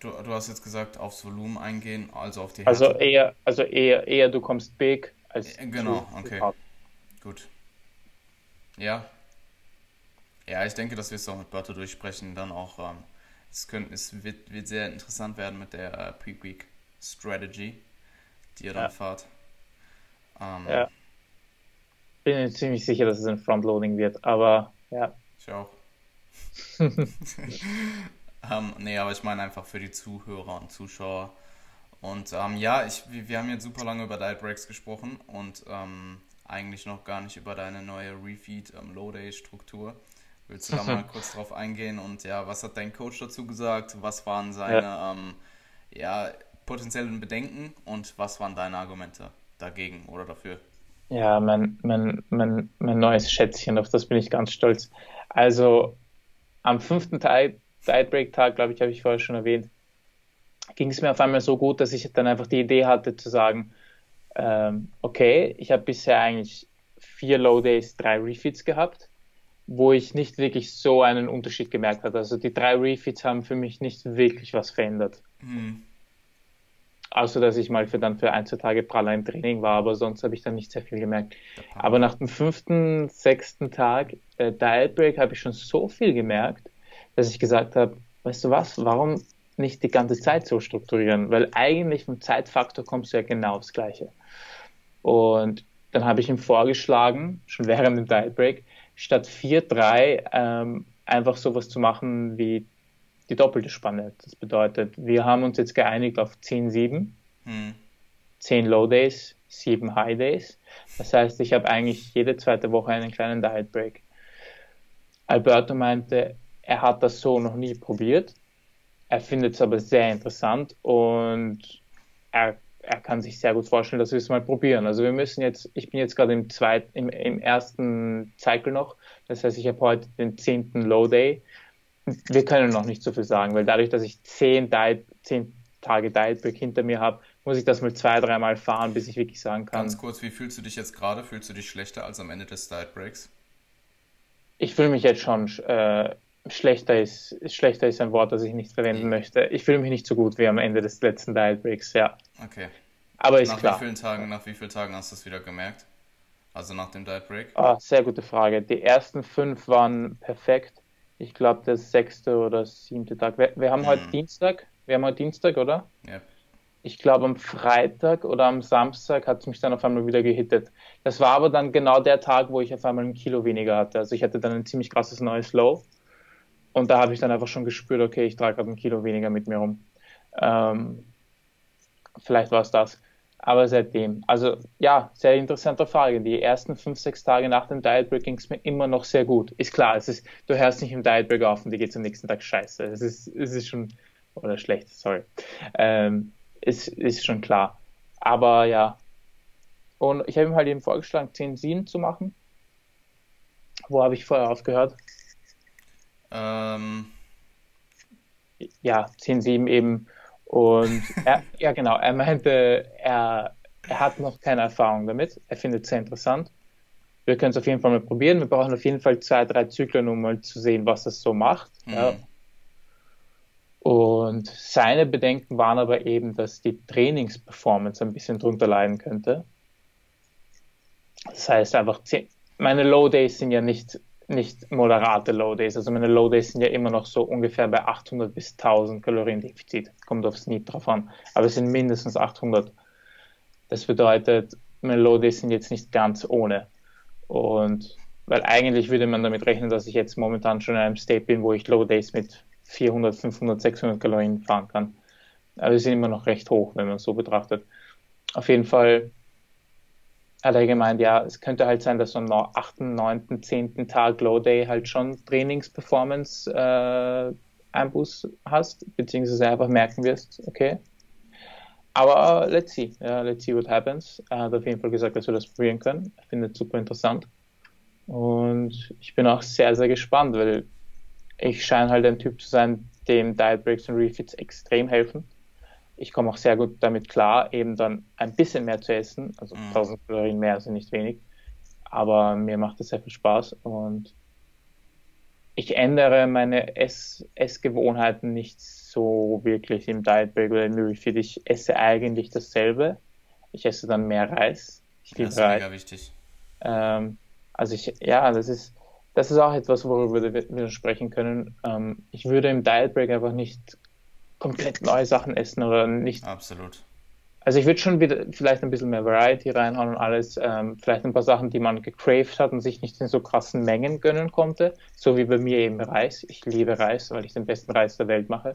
Du, du hast jetzt gesagt, aufs Volumen eingehen, also auf die Härte. Also eher, also eher, eher du kommst big als. Genau, okay. Gut. Ja. Ja, ich denke, dass wir es auch mit Berto durchsprechen. Dann auch, ähm, es, könnt, es wird, wird sehr interessant werden mit der äh, Pre-Week Strategy, die ihr dann ja. fahrt. Ähm, ja. Bin mir ziemlich sicher, dass es ein Frontloading wird, aber ja. Ich auch. ähm, nee, aber ich meine einfach für die Zuhörer und Zuschauer. Und ähm, ja, ich, wir haben jetzt super lange über Diet Breaks gesprochen und ähm, eigentlich noch gar nicht über deine neue Refeed ähm, Low Day Struktur. Willst du da mal kurz drauf eingehen und ja, was hat dein Coach dazu gesagt? Was waren seine ja. Ähm, ja, potenziellen Bedenken und was waren deine Argumente dagegen oder dafür? Ja, mein, mein, mein, mein neues Schätzchen, auf das bin ich ganz stolz. Also am fünften Tidebreak-Tag, glaube ich, habe ich vorher schon erwähnt, ging es mir auf einmal so gut, dass ich dann einfach die Idee hatte zu sagen, ähm, okay, ich habe bisher eigentlich vier Low Days, drei Refits gehabt, wo ich nicht wirklich so einen Unterschied gemerkt habe. Also die drei Refits haben für mich nicht wirklich was verändert. Mhm. Außer dass ich mal für dann für ein, zwei Tage praller im Training war, aber sonst habe ich dann nicht sehr viel gemerkt. Aber nach dem fünften, sechsten Tag äh, Diet Break habe ich schon so viel gemerkt, dass ich gesagt habe, weißt du was, warum nicht die ganze Zeit so strukturieren? Weil eigentlich vom Zeitfaktor kommst du ja genau aufs Gleiche. Und dann habe ich ihm vorgeschlagen, schon während dem Diet Break, statt 4-3 ähm, einfach sowas zu machen wie die doppelte Spanne. Das bedeutet, wir haben uns jetzt geeinigt auf 10-7, hm. 10 Low Days, 7 High Days. Das heißt, ich habe eigentlich jede zweite Woche einen kleinen Diet Break. Alberto meinte, er hat das so noch nie probiert. Er findet es aber sehr interessant und er, er kann sich sehr gut vorstellen, dass wir es mal probieren. Also wir müssen jetzt, ich bin jetzt gerade im zweiten, im, im ersten Cycle noch. Das heißt, ich habe heute den zehnten Low Day wir können noch nicht so viel sagen, weil dadurch, dass ich zehn, Diet, zehn Tage Diet Break hinter mir habe, muss ich das mal zwei, dreimal fahren, bis ich wirklich sagen kann. Ganz kurz, wie fühlst du dich jetzt gerade? Fühlst du dich schlechter als am Ende des Diet Breaks? Ich fühle mich jetzt schon äh, schlechter ist, schlechter ist ein Wort, das ich nicht verwenden mhm. möchte. Ich fühle mich nicht so gut wie am Ende des letzten Diet Breaks, ja. Okay. Aber ist nach klar. Wie vielen Tagen, nach wie vielen Tagen hast du es wieder gemerkt? Also nach dem Diet Break? Ah, sehr gute Frage. Die ersten fünf waren perfekt. Ich glaube, der sechste oder siebte Tag. Wir, wir haben mhm. heute Dienstag. Wir haben heute Dienstag, oder? Ja. Ich glaube, am Freitag oder am Samstag hat es mich dann auf einmal wieder gehittet. Das war aber dann genau der Tag, wo ich auf einmal ein Kilo weniger hatte. Also ich hatte dann ein ziemlich krasses neues Low. Und da habe ich dann einfach schon gespürt, okay, ich trage gerade ein Kilo weniger mit mir rum. Ähm, vielleicht war es das. Aber seitdem, also ja, sehr interessante Frage. Die ersten fünf, sechs Tage nach dem Diet Break ging es mir immer noch sehr gut. Ist klar, es ist, du hörst nicht im Diet Break auf und dir geht es am nächsten Tag scheiße. Es ist, es ist schon, oder schlecht, sorry. Ähm, ist, ist schon klar. Aber ja. Und ich habe ihm halt eben vorgeschlagen, 10-7 zu machen. Wo habe ich vorher aufgehört? Ähm. Ja, 10-7 eben. Und er, ja, genau, er meinte, er, er hat noch keine Erfahrung damit. Er findet es sehr interessant. Wir können es auf jeden Fall mal probieren. Wir brauchen auf jeden Fall zwei, drei Zyklen, um mal zu sehen, was das so macht. Mhm. Ja. Und seine Bedenken waren aber eben, dass die Trainingsperformance ein bisschen drunter leiden könnte. Das heißt einfach, meine Low Days sind ja nicht nicht moderate Low Days. Also meine Low Days sind ja immer noch so ungefähr bei 800 bis 1000 Kalorien Defizit. Kommt aufs Need drauf an. Aber es sind mindestens 800. Das bedeutet, meine Low Days sind jetzt nicht ganz ohne. Und weil eigentlich würde man damit rechnen, dass ich jetzt momentan schon in einem State bin, wo ich Low Days mit 400, 500, 600 Kalorien fahren kann. Aber sie sind immer noch recht hoch, wenn man es so betrachtet. Auf jeden Fall hat er gemeint, ja, es könnte halt sein, dass du am 8., 9., 10. Tag Low Day halt schon Trainingsperformance äh, Einbuß hast, beziehungsweise einfach merken wirst, okay. Aber uh, let's see, ja, let's see what happens. Er hat auf jeden Fall gesagt, dass wir das probieren können. Er findet es super interessant. Und ich bin auch sehr, sehr gespannt, weil ich scheine halt ein Typ zu sein, dem Diet Breaks und Refits extrem helfen ich komme auch sehr gut damit klar, eben dann ein bisschen mehr zu essen. Also mhm. 1000 Kalorien mehr sind nicht wenig. Aber mir macht es sehr viel Spaß und ich ändere meine Ess Essgewohnheiten nicht so wirklich im Diet Break oder im Refeed. Ich esse eigentlich dasselbe. Ich esse dann mehr Reis. Ich liebe das ist Reis. mega wichtig. Ähm, also ich, ja, das ist, das ist auch etwas, worüber wir sprechen können. Ähm, ich würde im Diet Break einfach nicht komplett neue Sachen essen oder nicht. Absolut. Also ich würde schon wieder vielleicht ein bisschen mehr Variety reinhauen und alles, ähm, vielleicht ein paar Sachen, die man gecraved hat und sich nicht in so krassen Mengen gönnen konnte, so wie bei mir eben Reis. Ich liebe Reis, weil ich den besten Reis der Welt mache,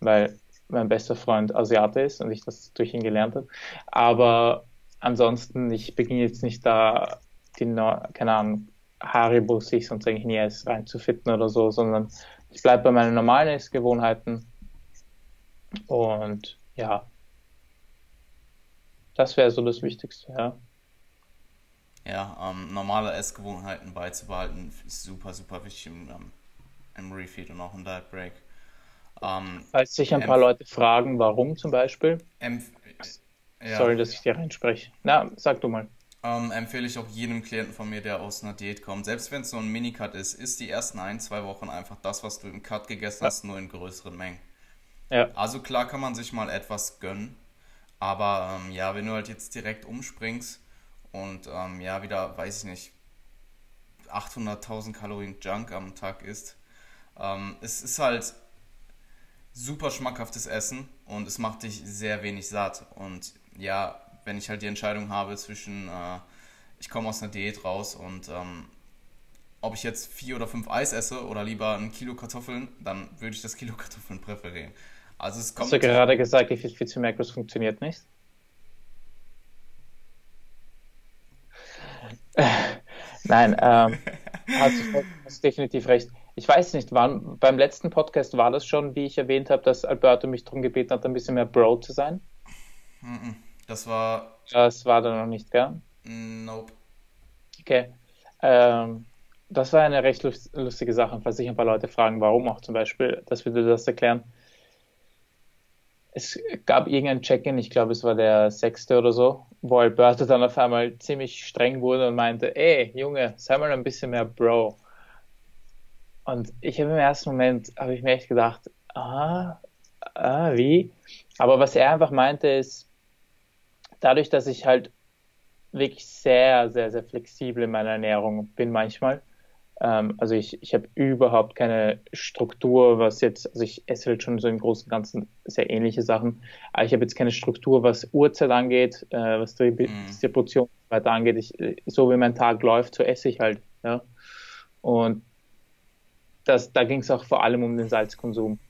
weil mein bester Freund Asiate ist und ich das durch ihn gelernt habe. Aber ansonsten, ich beginne jetzt nicht da, die, keine Ahnung, Haribos, ich sonst eigentlich nie esse, reinzufitten oder so, sondern ich bleibe bei meinen normalen Essgewohnheiten und ja, das wäre so das Wichtigste, ja. Ja, ähm, normale Essgewohnheiten beizubehalten ist super, super wichtig im, ähm, im Refeed und auch im Diet Break. Ähm, Falls sich ein paar Leute fragen, warum zum Beispiel. Ja. Sorry, dass ich dir reinspreche. Na, sag du mal. Ähm, empfehle ich auch jedem Klienten von mir, der aus einer Diät kommt, selbst wenn es so ein Minicut ist, ist die ersten ein, zwei Wochen einfach das, was du im Cut gegessen hast, nur in größeren Mengen. Ja. Also klar kann man sich mal etwas gönnen, aber ähm, ja, wenn du halt jetzt direkt umspringst und ähm, ja, wieder, weiß ich nicht, 800.000 Kalorien Junk am Tag isst, ähm, es ist halt super schmackhaftes Essen und es macht dich sehr wenig satt. Und ja, wenn ich halt die Entscheidung habe zwischen, äh, ich komme aus einer Diät raus und ähm, ob ich jetzt vier oder fünf Eis esse oder lieber ein Kilo Kartoffeln, dann würde ich das Kilo Kartoffeln präferieren. Also es kommt. Hast du gerade gesagt, die Fit für Macros funktioniert nicht? Nein, ähm, hast, du, hast definitiv recht. Ich weiß nicht, wann, beim letzten Podcast war das schon, wie ich erwähnt habe, dass Alberto mich darum gebeten hat, ein bisschen mehr Bro zu sein? Das war. Das war da noch nicht, gell? Nope. Okay. Ähm, das war eine recht lustige Sache, falls sich ein paar Leute fragen, warum auch zum Beispiel, dass wir das erklären. Es gab irgendein Check-in, ich glaube, es war der sechste oder so, wo Alberto dann auf einmal ziemlich streng wurde und meinte, ey, Junge, sei mal ein bisschen mehr Bro. Und ich habe im ersten Moment, habe ich mir echt gedacht, ah, ah, wie? Aber was er einfach meinte ist, dadurch, dass ich halt wirklich sehr, sehr, sehr flexibel in meiner Ernährung bin manchmal, ähm, also ich, ich habe überhaupt keine Struktur, was jetzt, also ich esse halt schon so im Großen und Ganzen sehr ähnliche Sachen, aber ich habe jetzt keine Struktur, was Uhrzeit angeht, äh, was die mhm. Distribution weiter angeht. Ich, so wie mein Tag läuft, so esse ich halt. Ja? Und das, da ging es auch vor allem um den Salzkonsum.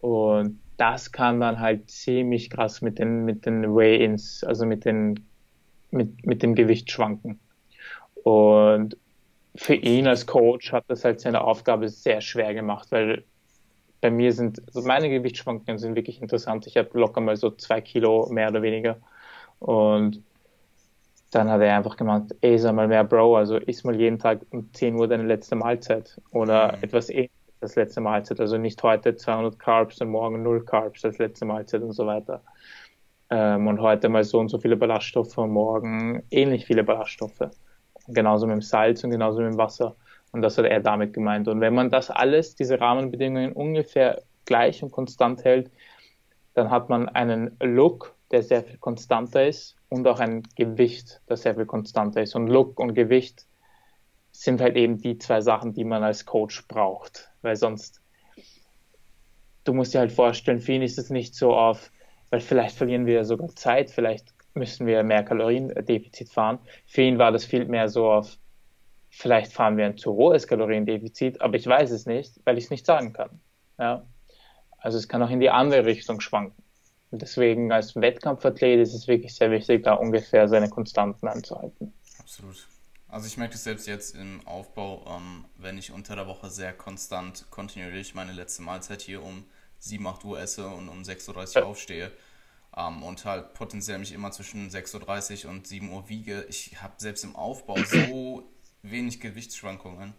Und das kann dann halt ziemlich krass mit den, mit den Weigh-ins, also mit den, mit, mit dem Gewicht schwanken. Und für ihn als Coach hat das halt seine Aufgabe sehr schwer gemacht, weil bei mir sind, also meine Gewichtsschwankungen sind wirklich interessant. Ich habe locker mal so zwei Kilo mehr oder weniger. Und dann hat er einfach gemeint, ey, sag mal mehr Bro, also iss mal jeden Tag um 10 Uhr deine letzte Mahlzeit oder mhm. etwas ähnliches als letzte Mahlzeit. Also nicht heute 200 Carbs und morgen 0 Carbs als letzte Mahlzeit und so weiter. Ähm, und heute mal so und so viele Ballaststoffe und morgen ähnlich viele Ballaststoffe genauso mit dem Salz und genauso mit dem Wasser. Und das hat er damit gemeint. Und wenn man das alles, diese Rahmenbedingungen ungefähr gleich und konstant hält, dann hat man einen Look, der sehr viel konstanter ist und auch ein Gewicht, das sehr viel konstanter ist. Und Look und Gewicht sind halt eben die zwei Sachen, die man als Coach braucht. Weil sonst, du musst dir halt vorstellen, für ihn ist es nicht so auf, weil vielleicht verlieren wir ja sogar Zeit, vielleicht müssen wir mehr Kaloriendefizit fahren. Für ihn war das viel mehr so auf, vielleicht fahren wir ein zu hohes Kaloriendefizit, aber ich weiß es nicht, weil ich es nicht sagen kann. Ja? Also es kann auch in die andere Richtung schwanken. Und deswegen als Wettkampfathlet ist es wirklich sehr wichtig, da ungefähr seine Konstanten anzuhalten. Absolut. Also ich merke es selbst jetzt im Aufbau, ähm, wenn ich unter der Woche sehr konstant kontinuierlich meine letzte Mahlzeit hier um 7, 8 Uhr esse und um 6.30 Uhr aufstehe, ähm, und halt potenziell mich immer zwischen 6.30 Uhr und 7 Uhr wiege. Ich habe selbst im Aufbau so wenig Gewichtsschwankungen.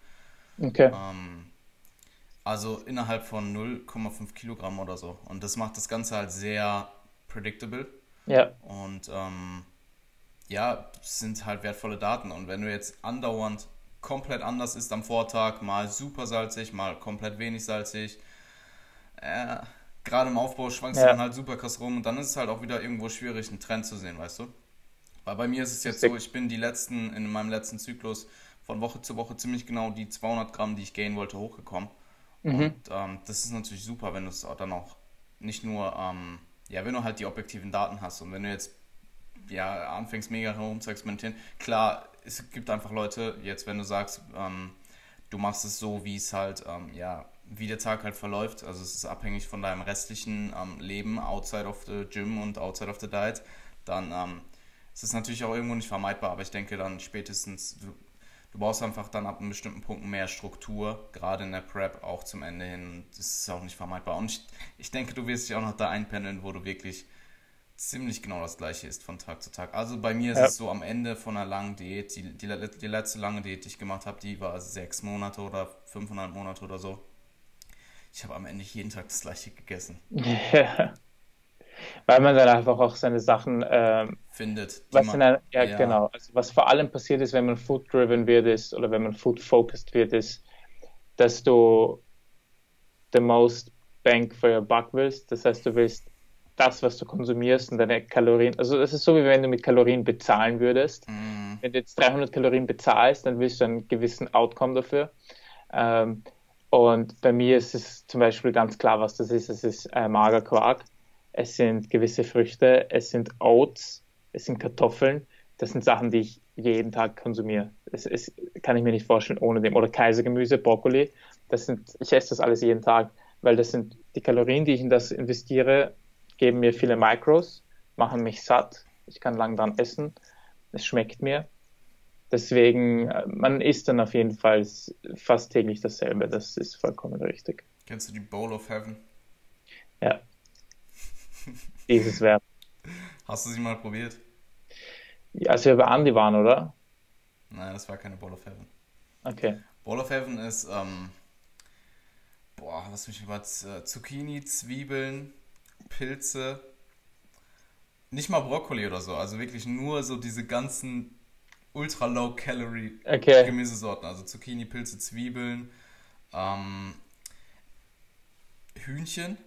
Okay. Ähm, also innerhalb von 0,5 Kilogramm oder so. Und das macht das Ganze halt sehr predictable. Ja. Und ähm, ja, sind halt wertvolle Daten. Und wenn du jetzt andauernd komplett anders ist am Vortag, mal super salzig, mal komplett wenig salzig, äh, gerade im Aufbau schwankst ja. du dann halt super krass rum und dann ist es halt auch wieder irgendwo schwierig, einen Trend zu sehen, weißt du? Weil bei mir ist es jetzt so, ich bin die letzten, in meinem letzten Zyklus von Woche zu Woche ziemlich genau die 200 Gramm, die ich gehen wollte, hochgekommen. Mhm. Und ähm, das ist natürlich super, wenn du es dann auch nicht nur, ähm, ja, wenn du halt die objektiven Daten hast und wenn du jetzt ja, anfängst mega herum zu experimentieren. Klar, es gibt einfach Leute, jetzt wenn du sagst, ähm, du machst es so, wie es halt, ähm, ja, wie der Tag halt verläuft. Also es ist abhängig von deinem restlichen ähm, Leben outside of the gym und outside of the diet. Dann ähm, ist es natürlich auch irgendwo nicht vermeidbar, aber ich denke dann spätestens, du, du brauchst einfach dann ab einem bestimmten Punkt mehr Struktur, gerade in der Prep auch zum Ende hin. Das ist auch nicht vermeidbar. Und ich, ich denke, du wirst dich auch noch da einpendeln, wo du wirklich ziemlich genau das gleiche ist von Tag zu Tag. Also bei mir ist ja. es so am Ende von einer langen Diät, die, die, die letzte lange Diät, die ich gemacht habe, die war sechs Monate oder 500 Monate oder so ich habe am Ende jeden Tag das gleiche gegessen. Ja. Weil man dann einfach auch seine Sachen ähm, findet. Was man, einer, ja, ja, genau. Also was vor allem passiert ist, wenn man food-driven wird ist oder wenn man food-focused wird ist, dass du the most bang for your buck willst. Das heißt, du willst das, was du konsumierst und deine Kalorien. Also das ist so, wie wenn du mit Kalorien bezahlen würdest. Mm. Wenn du jetzt 300 Kalorien bezahlst, dann willst du einen gewissen Outcome dafür. Ähm, und bei mir ist es zum Beispiel ganz klar, was das ist. Es ist äh, Magerquark, es sind gewisse Früchte, es sind Oats, es sind Kartoffeln. Das sind Sachen, die ich jeden Tag konsumiere. Es, es kann ich mir nicht vorstellen ohne dem. Oder Kaisergemüse, Brokkoli. Das sind, ich esse das alles jeden Tag, weil das sind die Kalorien, die ich in das investiere, geben mir viele Micros, machen mich satt. Ich kann lang dran essen. Es schmeckt mir Deswegen, äh, man isst dann auf jeden Fall fast täglich dasselbe. Das ist vollkommen richtig. Kennst du die Bowl of Heaven? Ja. Dieses Verb. Hast du sie mal probiert? Ja, als wir bei Andi waren, oder? Nein, das war keine Bowl of Heaven. Okay. Bowl of Heaven ist, ähm, boah, lass mich mal, äh, Zucchini, Zwiebeln, Pilze, nicht mal Brokkoli oder so, also wirklich nur so diese ganzen ultra low calorie okay. Gemüsesorten, also Zucchini, Pilze, Zwiebeln, ähm, Hühnchen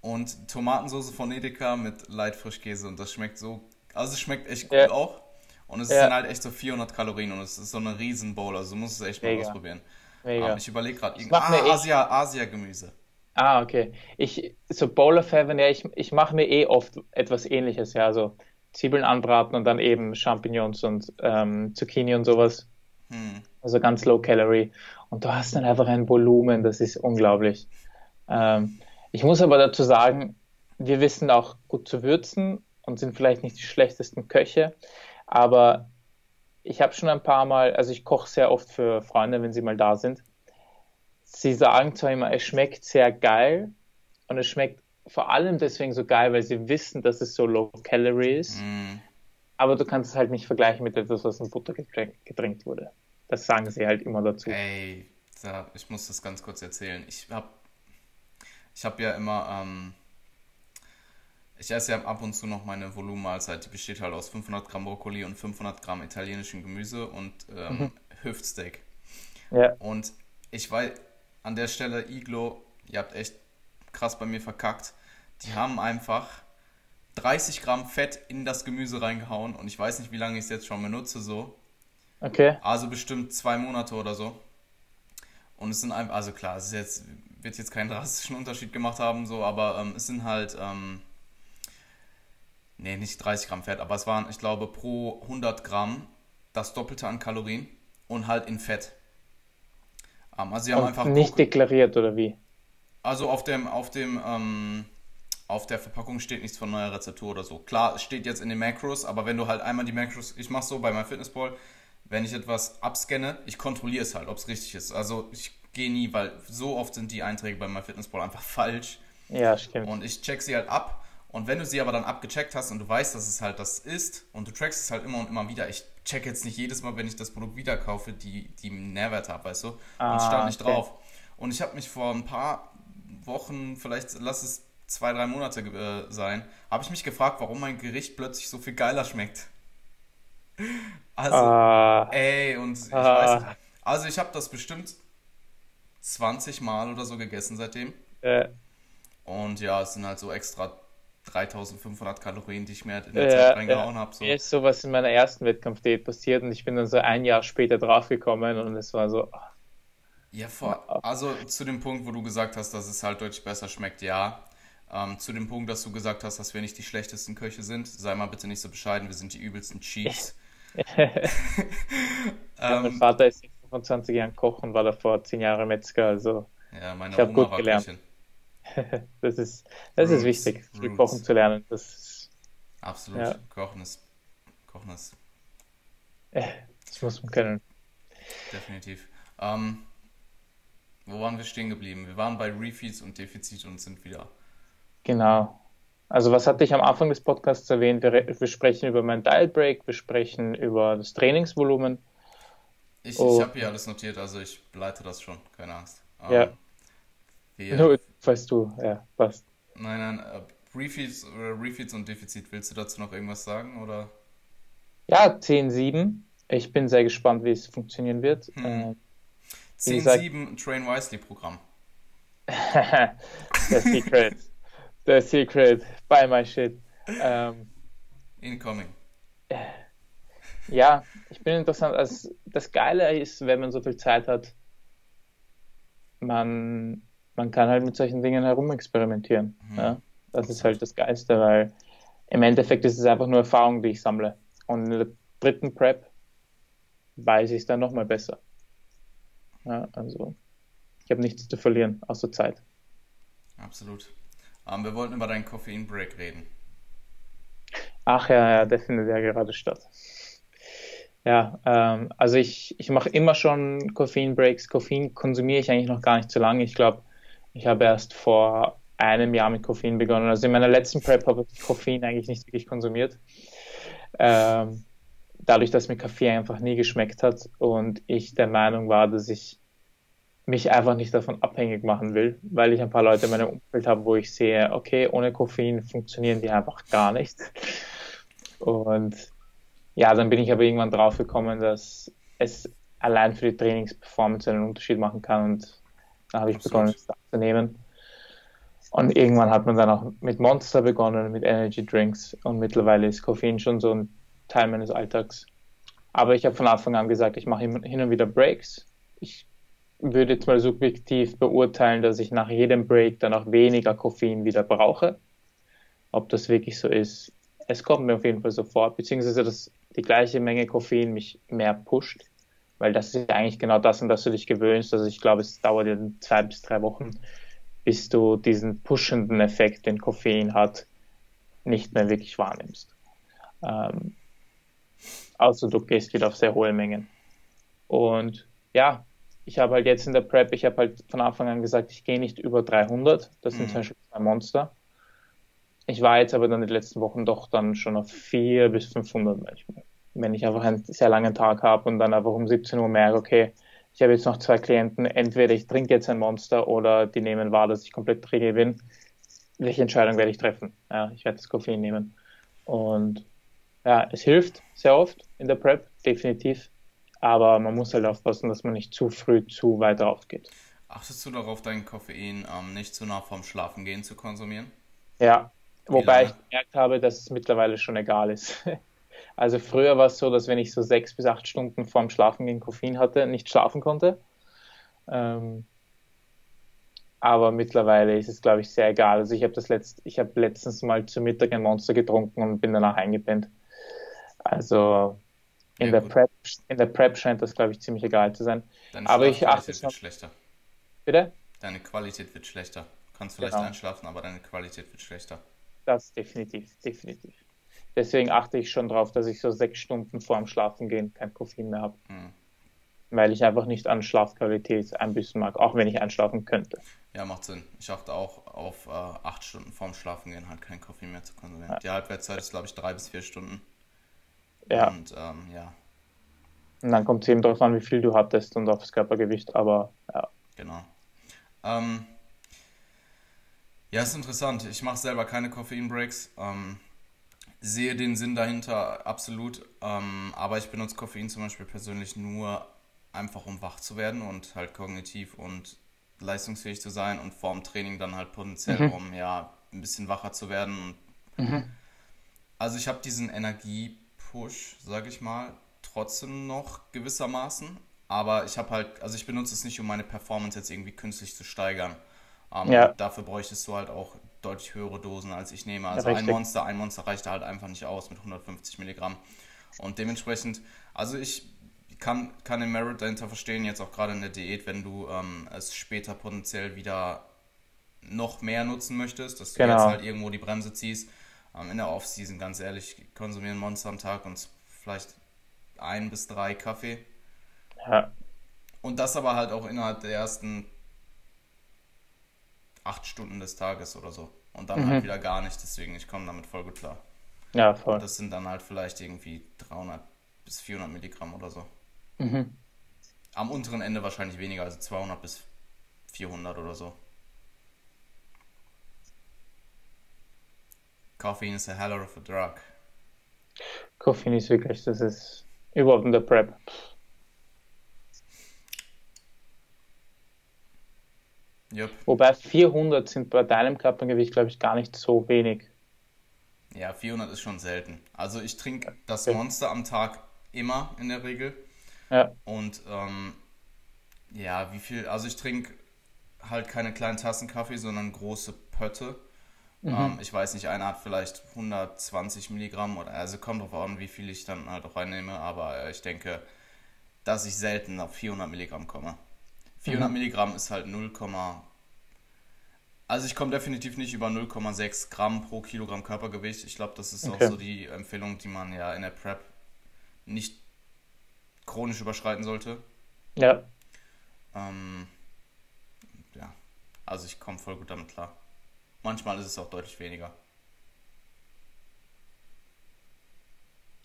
und Tomatensauce von Edeka mit Light Frischkäse und das schmeckt so, also es schmeckt echt gut ja. auch und es ja. sind halt echt so 400 Kalorien und es ist so eine riesen Bowl, also du musst es echt mal Mega. ausprobieren. Mega. Um, ich überlege gerade, ah, Asia, Asia-Gemüse. Ah, okay. Ich, so Bowl of Heaven, ja, ich, ich mache mir eh oft etwas ähnliches, ja, so Zwiebeln anbraten und dann eben Champignons und ähm, Zucchini und sowas. Hm. Also ganz low calorie. Und du hast dann einfach ein Volumen, das ist unglaublich. Ähm, ich muss aber dazu sagen, wir wissen auch gut zu würzen und sind vielleicht nicht die schlechtesten Köche, aber ich habe schon ein paar Mal, also ich koche sehr oft für Freunde, wenn sie mal da sind. Sie sagen zwar immer, es schmeckt sehr geil und es schmeckt vor allem deswegen so geil, weil sie wissen, dass es so low calorie ist. Mm. Aber du kannst es halt nicht vergleichen mit etwas, was in Butter getränkt wurde. Das sagen sie halt immer dazu. Ey, ich muss das ganz kurz erzählen. Ich habe ich hab ja immer, ähm, ich esse ja ab und zu noch meine Volumenmahlzeit. Die besteht halt aus 500 Gramm Brokkoli und 500 Gramm italienischem Gemüse und ähm, mhm. Hüftsteak. Ja. Und ich weiß, an der Stelle, Iglo, ihr habt echt krass bei mir verkackt. Die haben einfach 30 Gramm Fett in das Gemüse reingehauen und ich weiß nicht, wie lange ich es jetzt schon benutze so. Okay. Also bestimmt zwei Monate oder so. Und es sind einfach, also klar, es ist jetzt, wird jetzt keinen drastischen Unterschied gemacht haben, so, aber ähm, es sind halt, ähm, nee, nicht 30 Gramm Fett, aber es waren, ich glaube, pro 100 Gramm das Doppelte an Kalorien und halt in Fett. Ähm, also sie haben und einfach. Nicht deklariert oder wie? Also auf dem, auf dem, ähm, auf der Verpackung steht nichts von neuer Rezeptur oder so. Klar, es steht jetzt in den Macros, aber wenn du halt einmal die Macros, ich mache so bei meinem Fitnessball, wenn ich etwas abscanne, ich kontrolliere es halt, ob es richtig ist. Also ich gehe nie, weil so oft sind die Einträge bei meinem Fitnessball einfach falsch. Ja, stimmt. Und ich check sie halt ab. Und wenn du sie aber dann abgecheckt hast und du weißt, dass es halt das ist und du trackst es halt immer und immer wieder, ich check jetzt nicht jedes Mal, wenn ich das Produkt wieder kaufe, die, die Nährwerte habe, weißt du? Ah, und stand nicht okay. drauf. Und ich habe mich vor ein paar Wochen, vielleicht lass es zwei, drei Monate äh, sein, habe ich mich gefragt, warum mein Gericht plötzlich so viel geiler schmeckt. Also, ah. ey, und ich ah. weiß, also ich habe das bestimmt 20 Mal oder so gegessen seitdem. Äh. Und ja, es sind halt so extra 3500 Kalorien, die ich mir halt in der ja, Zeit reingehauen ja. habe. So. Mir ist sowas in meiner ersten Wettkampfdiät passiert und ich bin dann so ein Jahr später draufgekommen und es war so, ja, vor, also zu dem Punkt, wo du gesagt hast, dass es halt deutlich besser schmeckt, ja. Ähm, zu dem Punkt, dass du gesagt hast, dass wir nicht die schlechtesten Köche sind, sei mal bitte nicht so bescheiden, wir sind die übelsten Cheats. ja, mein ähm, Vater ist 25 Jahren Koch und war davor 10 Jahre Metzger, also ja, meine ich habe gut gelernt. das ist, das Roots, ist wichtig, Roots. Kochen zu lernen. Das ist, Absolut, ja. Kochen ist, Kochen ist. Das muss man können. Definitiv. Ähm, wo waren wir stehen geblieben? Wir waren bei Refeeds und Defizit und sind wieder. Genau. Also was hatte ich am Anfang des Podcasts erwähnt? Wir, wir sprechen über mein Diet Break, wir sprechen über das Trainingsvolumen. Ich, oh. ich habe hier alles notiert, also ich leite das schon, keine Angst. Ja. Um, wir, Nur, weißt du, ja, passt. Nein, nein, uh, Refeeds, uh, Refeeds und Defizit, willst du dazu noch irgendwas sagen, oder? Ja, 10-7. Ich bin sehr gespannt, wie es funktionieren wird. Hm. Äh, 10-7 Train Wisely Programm. The Secret. The Secret. Buy my shit. Ähm, Incoming. Ja, ich bin interessant. Also das Geile ist, wenn man so viel Zeit hat, man, man kann halt mit solchen Dingen herumexperimentieren. Mhm. Ja? Das ist halt das Geilste, weil im Endeffekt ist es einfach nur Erfahrung, die ich sammle. Und in der dritten Prep weiß ich es dann nochmal besser. Ja, also ich habe nichts zu verlieren, außer Zeit. Absolut. Ähm, wir wollten über deinen Koffein-Break reden. Ach ja, ja, der findet ja gerade statt. Ja, ähm, also ich, ich mache immer schon Koffein-Breaks. Koffein konsumiere ich eigentlich noch gar nicht so lange. Ich glaube, ich habe erst vor einem Jahr mit Koffein begonnen. Also in meiner letzten Prep habe ich Koffein eigentlich nicht wirklich konsumiert. Ähm, dadurch, dass mir Kaffee einfach nie geschmeckt hat und ich der Meinung war, dass ich mich einfach nicht davon abhängig machen will, weil ich ein paar Leute in meinem Umfeld habe, wo ich sehe, okay, ohne Koffein funktionieren die einfach gar nicht. Und ja, dann bin ich aber irgendwann drauf gekommen, dass es allein für die Trainingsperformance einen Unterschied machen kann und da habe ich Absolut. begonnen, es zu nehmen. Und irgendwann hat man dann auch mit Monster begonnen, mit Energy Drinks und mittlerweile ist Koffein schon so ein Teil meines Alltags. Aber ich habe von Anfang an gesagt, ich mache hin und wieder Breaks. Ich würde jetzt mal subjektiv beurteilen, dass ich nach jedem Break dann auch weniger Koffein wieder brauche. Ob das wirklich so ist, es kommt mir auf jeden Fall so vor, beziehungsweise dass die gleiche Menge Koffein mich mehr pusht, weil das ist ja eigentlich genau das, an das du dich gewöhnst. Also ich glaube, es dauert ja zwei bis drei Wochen, bis du diesen pushenden Effekt, den Koffein hat, nicht mehr wirklich wahrnimmst. Ähm, außer du gehst wieder auf sehr hohe Mengen. Und ja, ich habe halt jetzt in der Prep, ich habe halt von Anfang an gesagt, ich gehe nicht über 300. Das sind mhm. zum Beispiel zwei Monster. Ich war jetzt aber dann die letzten Wochen doch dann schon auf 4 bis 500 manchmal. Wenn ich einfach einen sehr langen Tag habe und dann einfach um 17 Uhr merke, okay, ich habe jetzt noch zwei Klienten, entweder ich trinke jetzt ein Monster oder die nehmen wahr, dass ich komplett träge bin. Welche Entscheidung werde ich treffen? Ja, ich werde das Koffein nehmen. Und ja, es hilft sehr oft in der Prep, definitiv. Aber man muss halt aufpassen, dass man nicht zu früh zu weit aufgeht. Achtest du darauf, dein Koffein ähm, nicht zu nah vorm Schlafengehen zu konsumieren? Ja, wobei ich gemerkt habe, dass es mittlerweile schon egal ist. Also früher war es so, dass wenn ich so sechs bis acht Stunden vorm Schlafengehen Koffein hatte, nicht schlafen konnte. Ähm, aber mittlerweile ist es, glaube ich, sehr egal. Also ich habe das letzt, ich habe letztens mal zu Mittag ein Monster getrunken und bin danach eingepennt. Also in, ja, der, Prep, in der Prep scheint das, glaube ich, ziemlich egal zu sein. Deine aber ich achte wird schlechter. Bitte? Deine Qualität wird schlechter. Du kannst vielleicht genau. einschlafen, aber deine Qualität wird schlechter. Das definitiv, definitiv. Deswegen achte ich schon darauf, dass ich so sechs Stunden vor dem Schlafengehen kein Koffein mehr habe. Mhm. Weil ich einfach nicht an Schlafqualität einbüßen mag, auch wenn ich einschlafen könnte. Ja, macht Sinn. Ich achte auch auf äh, acht Stunden vorm Schlafengehen halt kein Koffein mehr zu konsumieren. Ja. Die Halbwertszeit ist, glaube ich, drei bis vier Stunden. Ja. Und ähm, ja. Und dann kommt es eben darauf an, wie viel du hattest und aufs Körpergewicht, aber ja. Genau. Ähm, ja, ist interessant. Ich mache selber keine Koffein-Breaks. Ähm, sehe den Sinn dahinter absolut. Ähm, aber ich benutze Koffein zum Beispiel persönlich nur einfach, um wach zu werden und halt kognitiv und leistungsfähig zu sein und vorm Training dann halt potenziell, mhm. um ja ein bisschen wacher zu werden. Mhm. Also ich habe diesen Energie Push, sage ich mal, trotzdem noch gewissermaßen. Aber ich habe halt, also ich benutze es nicht, um meine Performance jetzt irgendwie künstlich zu steigern. Ähm, ja. Dafür bräuchtest du halt auch deutlich höhere Dosen, als ich nehme. Also Richtig. ein Monster, ein Monster reicht halt einfach nicht aus mit 150 Milligramm. Und dementsprechend, also ich kann, kann den Merit dahinter verstehen, jetzt auch gerade in der Diät, wenn du ähm, es später potenziell wieder noch mehr nutzen möchtest, dass du genau. jetzt halt irgendwo die Bremse ziehst ähm, in der Offseason, ganz ehrlich, konsumieren Monster am Tag und vielleicht ein bis drei Kaffee. Ja. Und das aber halt auch innerhalb der ersten acht Stunden des Tages oder so. Und dann halt mhm. halt wieder gar nicht, deswegen ich komme damit voll gut klar. Ja, voll. Und das sind dann halt vielleicht irgendwie 300 bis 400 Milligramm oder so. Mhm. Am unteren Ende wahrscheinlich weniger, also 200 bis 400 oder so. Caffeine is a hell of a drug. Koffein ist wirklich, das ist überhaupt in der Prep. Yep. Wobei 400 sind bei deinem Körpergewicht, glaube ich, gar nicht so wenig. Ja, 400 ist schon selten. Also ich trinke das Monster am Tag immer in der Regel. Ja. Und ähm, ja, wie viel, also ich trinke halt keine kleinen Tassen Kaffee, sondern große Pötte. Mhm. Ähm, ich weiß nicht, einer hat vielleicht 120 Milligramm oder also kommt drauf an, wie viel ich dann halt auch reinnehme, aber ich denke, dass ich selten auf 400 Milligramm komme. 400 mhm. Milligramm ist halt 0, also ich komme definitiv nicht über 0,6 Gramm pro Kilogramm Körpergewicht. Ich glaube, das ist okay. auch so die Empfehlung, die man ja in der Prep nicht chronisch überschreiten sollte. Ja. Ähm, ja, also ich komme voll gut damit klar. Manchmal ist es auch deutlich weniger.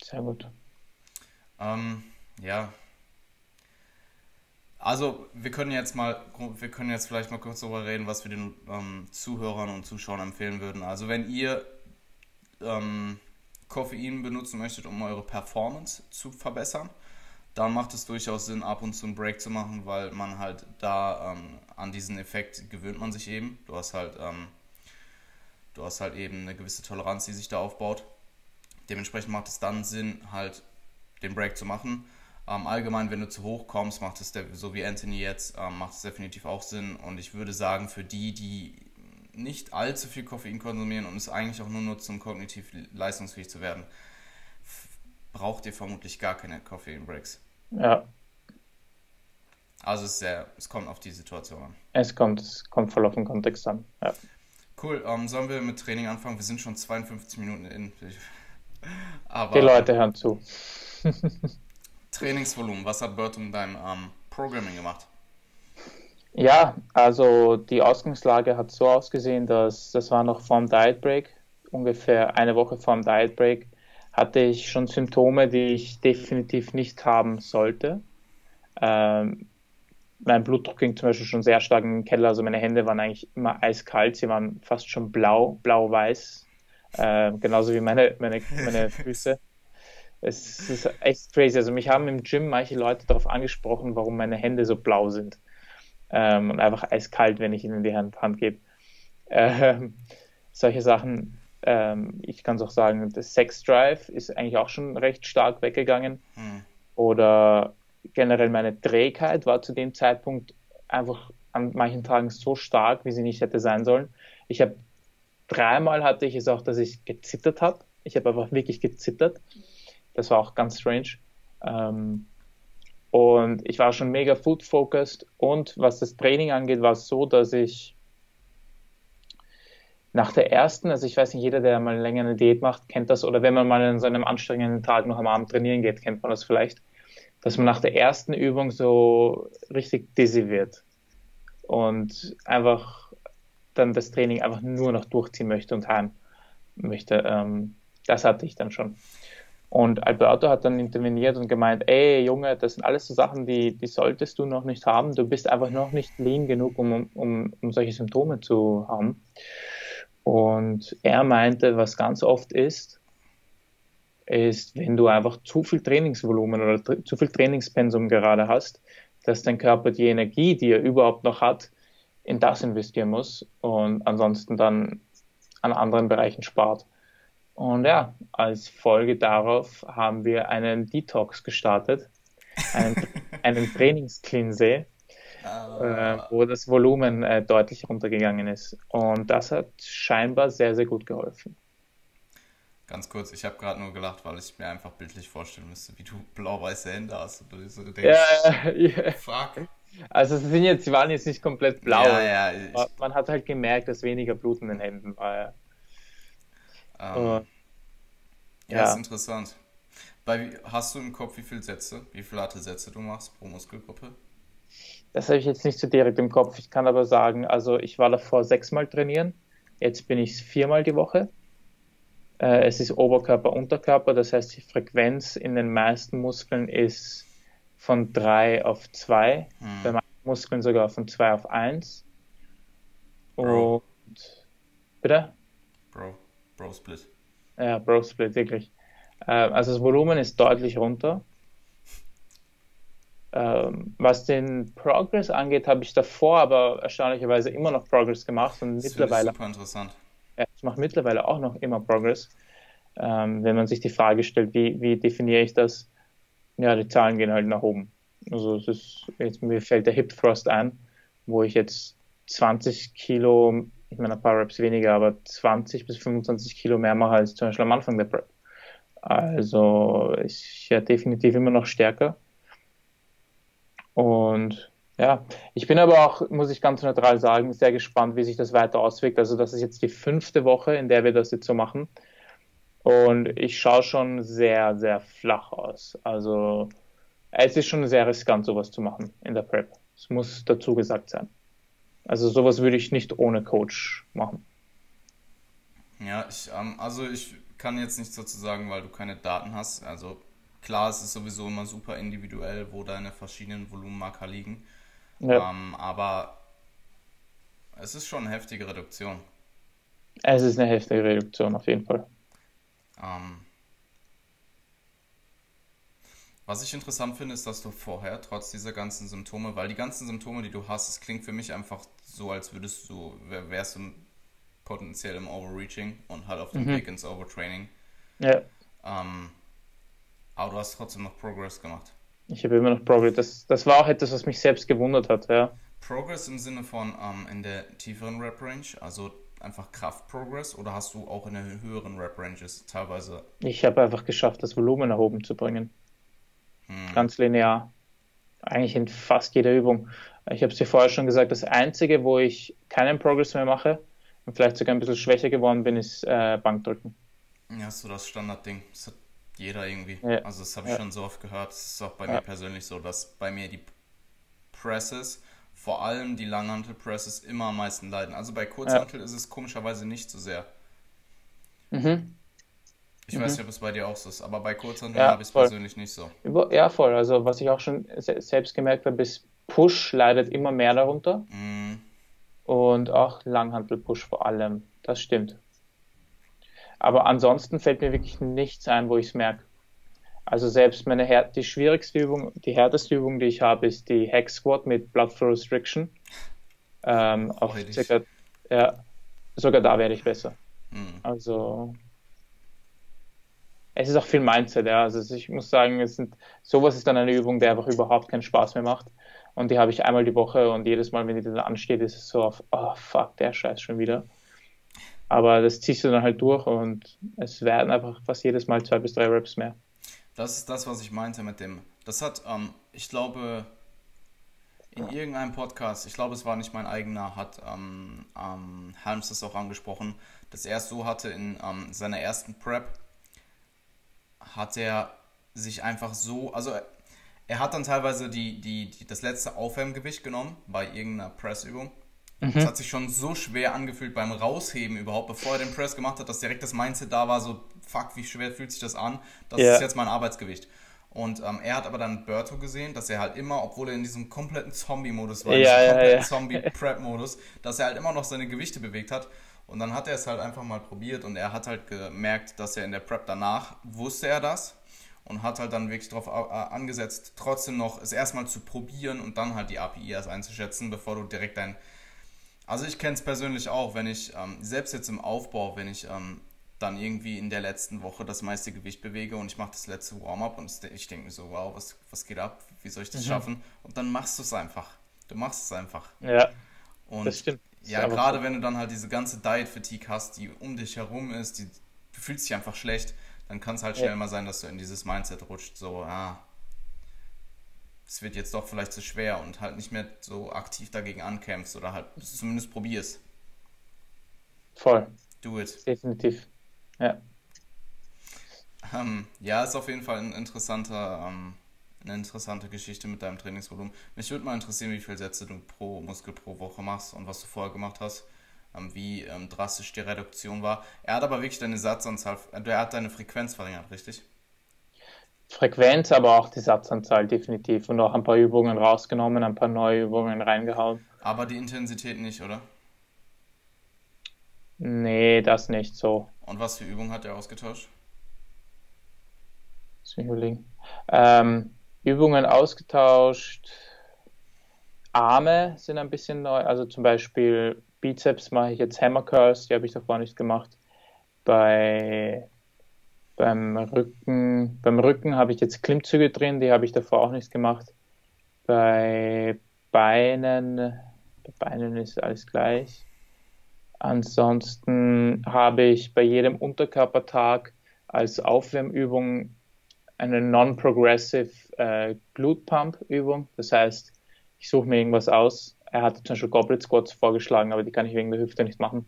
Sehr gut. Ähm, ja. Also wir können jetzt mal, wir können jetzt vielleicht mal kurz darüber reden, was wir den ähm, Zuhörern und Zuschauern empfehlen würden. Also wenn ihr ähm, Koffein benutzen möchtet, um eure Performance zu verbessern, dann macht es durchaus Sinn, ab und zu einen Break zu machen, weil man halt da ähm, an diesen Effekt gewöhnt man sich eben. Du hast halt, ähm, du hast halt eben eine gewisse Toleranz, die sich da aufbaut. Dementsprechend macht es dann Sinn, halt den Break zu machen. Ähm, allgemein, wenn du zu hoch kommst, macht es, so wie Anthony jetzt, ähm, macht es definitiv auch Sinn. Und ich würde sagen, für die, die nicht allzu viel Koffein konsumieren und es eigentlich auch nur nutzen, um kognitiv leistungsfähig zu werden, braucht ihr vermutlich gar keine Koffein-Breaks. Ja. Also es, sehr, es kommt auf die Situation an. Es kommt, es kommt voll auf den Kontext an. Ja. Cool, ähm, sollen wir mit Training anfangen? Wir sind schon 52 Minuten in. Aber, die Leute hören zu. Trainingsvolumen, was hat Bert um dein ähm, Programming gemacht? Ja, also die Ausgangslage hat so ausgesehen, dass das war noch vorm Diet Break, ungefähr eine Woche vorm Diet Break, hatte ich schon Symptome, die ich definitiv nicht haben sollte. Ähm, mein Blutdruck ging zum Beispiel schon sehr stark in den Keller, also meine Hände waren eigentlich immer eiskalt, sie waren fast schon blau, blau-weiß, äh, genauso wie meine, meine, meine Füße. Es ist echt crazy. Also mich haben im Gym manche Leute darauf angesprochen, warum meine Hände so blau sind. Ähm, und einfach eiskalt, wenn ich ihnen die Hand, Hand gebe. Ähm, solche Sachen. Ähm, ich kann es auch sagen, das Sex Drive ist eigentlich auch schon recht stark weggegangen. Hm. Oder generell meine Trägheit war zu dem Zeitpunkt einfach an manchen Tagen so stark, wie sie nicht hätte sein sollen. Ich habe dreimal hatte ich es auch, dass ich gezittert habe. Ich habe einfach wirklich gezittert. Das war auch ganz strange. Ähm, und ich war schon mega food-focused. Und was das Training angeht, war es so, dass ich nach der ersten, also ich weiß nicht, jeder, der mal länger eine Diät macht, kennt das, oder wenn man mal an so einem anstrengenden Tag noch am Abend trainieren geht, kennt man das vielleicht, dass man nach der ersten Übung so richtig dizzy wird und einfach dann das Training einfach nur noch durchziehen möchte und heim möchte. Ähm, das hatte ich dann schon. Und Alberto hat dann interveniert und gemeint, ey Junge, das sind alles so Sachen, die, die solltest du noch nicht haben. Du bist einfach noch nicht lean genug, um, um, um solche Symptome zu haben. Und er meinte, was ganz oft ist, ist, wenn du einfach zu viel Trainingsvolumen oder zu viel Trainingspensum gerade hast, dass dein Körper die Energie, die er überhaupt noch hat, in das investieren muss und ansonsten dann an anderen Bereichen spart. Und ja, als Folge darauf haben wir einen Detox gestartet, einen, einen Trainingscleansee, uh. äh, wo das Volumen äh, deutlich runtergegangen ist. Und das hat scheinbar sehr, sehr gut geholfen. Ganz kurz, ich habe gerade nur gelacht, weil ich mir einfach bildlich vorstellen müsste, wie du blau-weiße Hände hast. Und du so denkst, ja, ja. Fuck. Also sie sind jetzt, sie waren jetzt nicht komplett blau. Ja, ja, man hat halt gemerkt, dass weniger Blut in den Händen war. Ähm, uh, ja, ja, ist interessant. Bei, hast du im Kopf, wie viele Sätze, wie viele harte Sätze du machst pro Muskelgruppe? Das habe ich jetzt nicht so direkt im Kopf. Ich kann aber sagen, also ich war davor sechsmal trainieren. Jetzt bin ich viermal die Woche. Äh, es ist Oberkörper, Unterkörper. Das heißt, die Frequenz in den meisten Muskeln ist von drei auf zwei. Hm. Bei manchen Muskeln sogar von zwei auf eins. Bro. Und bitte? Bro. Bro Split. Ja, Bro Split, wirklich. Äh, also das Volumen ist deutlich runter. Ähm, was den Progress angeht, habe ich davor aber erstaunlicherweise immer noch Progress gemacht und das mittlerweile. Super interessant. Ich mache mittlerweile auch noch immer Progress. Ähm, wenn man sich die Frage stellt, wie, wie definiere ich das? Ja, die Zahlen gehen halt nach oben. Also es ist, jetzt, mir fällt der Hip Thrust ein, wo ich jetzt 20 Kilo ich meine, ein paar Reps weniger, aber 20 bis 25 Kilo mehr mache als zum Beispiel am Anfang der Prep. Also ich ja definitiv immer noch stärker. Und ja, ich bin aber auch, muss ich ganz neutral sagen, sehr gespannt, wie sich das weiter auswirkt. Also das ist jetzt die fünfte Woche, in der wir das jetzt so machen. Und ich schaue schon sehr, sehr flach aus. Also es ist schon sehr riskant, sowas zu machen in der Prep. Es muss dazu gesagt sein. Also sowas würde ich nicht ohne Coach machen. Ja, ich, ähm, also ich kann jetzt nichts dazu sagen, weil du keine Daten hast. Also klar, es ist sowieso immer super individuell, wo deine verschiedenen Volumenmarker liegen. Ja. Ähm, aber es ist schon eine heftige Reduktion. Es ist eine heftige Reduktion auf jeden Fall. Ähm, was ich interessant finde, ist, dass du vorher, trotz dieser ganzen Symptome, weil die ganzen Symptome, die du hast, es klingt für mich einfach so, als würdest du, wär- wärst du potenziell im Overreaching und halt auf dem Mhm. Weg ins Overtraining. Ja, Ähm, aber du hast trotzdem noch Progress gemacht. Ich habe immer noch Progress. Das, das war auch etwas, was mich selbst gewundert hat. Ja. Progress im Sinne von ähm, in der tieferen Rap-Range, also einfach Kraft-Progress, oder hast du auch in der höheren Rap-Ranges teilweise Ich habe einfach geschafft, das Volumen nach oben zu bringen. hm, Ganz linear. Eigentlich in fast jeder Übung. Ich habe es dir vorher schon gesagt, das Einzige, wo ich keinen Progress mehr mache und vielleicht sogar ein bisschen schwächer geworden bin, ist äh, Bankdrücken. Ja, so das Standardding. Das hat jeder irgendwie. Ja. Also das habe ich Ja. schon so oft gehört. Das ist auch bei Ja. mir persönlich so, dass bei mir die Presses, vor allem die Langhantel-Presses, immer am meisten leiden. Also bei Kurzhantel ist es komischerweise nicht so sehr. Mhm. Ich weiß nicht, ob es bei dir auch so ist, aber bei Kurzhantel Ja, habe ich es persönlich nicht so. Über- Ja, voll. Also was ich auch schon se selbst gemerkt habe, ist Push leidet immer mehr darunter Mm, und auch Langhantel-Push vor allem. Das stimmt. Aber ansonsten fällt mir wirklich nichts ein, wo ich es merke. Also selbst meine Här die schwierigste Übung, die härteste Übung, die ich habe, ist die Hack Squat mit Blood Flow Restriction. Ähm, auf Freudig. circa, ja, sogar da werde ich besser. mm. Also es ist auch viel Mindset, ja. Also ich muss sagen, es sind, sowas ist dann eine Übung, die einfach überhaupt keinen Spaß mehr macht. Und die habe ich einmal die Woche und jedes Mal, wenn die dann ansteht, ist es so auf, oh fuck, der Scheiß schon wieder. Aber das ziehst du dann halt durch und es werden einfach fast jedes Mal zwei bis drei Reps mehr. Das ist das, was ich meinte mit dem. Das hat, ähm, ich glaube, in irgendeinem Podcast, ich glaube, es war nicht mein eigener, hat ähm, ähm, Helms das auch angesprochen, dass er es so hatte in ähm, seiner ersten Prep, hat er sich einfach so, also er, er hat dann teilweise die, die, die, das letzte Aufwärmgewicht genommen bei irgendeiner Pressübung. Es hat sich schon so schwer angefühlt beim Rausheben überhaupt, bevor er den Press gemacht hat, dass direkt das Mindset da war, so, fuck, wie schwer fühlt sich das an? Das Ja. ist jetzt mein Arbeitsgewicht. Und ähm, er hat aber dann Berto gesehen, dass er halt immer, obwohl er in diesem kompletten Zombie-Modus war, in Ja, diesem ja, kompletten ja. Zombie-Prep-Modus, dass er halt immer noch seine Gewichte bewegt hat. Und dann hat er es halt einfach mal probiert und er hat halt gemerkt, dass er in der Prep danach wusste er das und hat halt dann wirklich darauf angesetzt, trotzdem noch es erstmal zu probieren und dann halt die API erst einzuschätzen, bevor du direkt dein. Also ich kenne es persönlich auch, wenn ich, ähm, selbst jetzt im Aufbau, wenn ich ähm, dann irgendwie in der letzten Woche das meiste Gewicht bewege und ich mache das letzte Warm-up und ich denke mir so, wow, was, was geht ab? Wie soll ich das schaffen? Und dann machst du es einfach. Du machst es einfach. Ja, Und das stimmt. Das ja, gerade so. wenn du dann halt diese ganze Diet-Fatigue hast, die um dich herum ist, die, du fühlst dich einfach schlecht, dann kann es halt schnell Ja. mal sein, dass du in dieses Mindset rutscht, so, ah, es wird jetzt doch vielleicht zu schwer und halt nicht mehr so aktiv dagegen ankämpfst oder halt zumindest probierst. Voll, Do it. definitiv. Ja. Ähm, ja, ist auf jeden Fall ein interessanter, ähm, eine interessante Geschichte mit deinem Trainingsvolumen. Mich würde mal interessieren, wie viele Sätze du pro Muskel pro Woche machst und was du vorher gemacht hast, ähm, wie ähm, drastisch die Reduktion war. Er hat aber wirklich deine Satzanzahl, äh, er hat deine Frequenz verringert, richtig? Frequenz, aber auch die Satzanzahl definitiv. Und auch ein paar Übungen rausgenommen, ein paar neue Übungen reingehauen. Aber die Intensität nicht, oder? Nee, das nicht so. Und was für Übungen hat er ausgetauscht? Ähm, Übungen ausgetauscht. Arme sind ein bisschen neu. Also zum Beispiel Bizeps mache ich jetzt Hammer Curls, die habe ich davor nicht gemacht. Bei, beim Rücken, beim Rücken habe ich jetzt Klimmzüge drin, die habe ich davor auch nicht gemacht. Bei Beinen, bei Beinen ist alles gleich. Ansonsten habe ich bei jedem Unterkörpertag als Aufwärmübung eine Non-Progressive äh, Glute Pump Übung. Das heißt, ich suche mir irgendwas aus. Er hatte zum Beispiel Goblet Squats vorgeschlagen, aber die kann ich wegen der Hüfte nicht machen.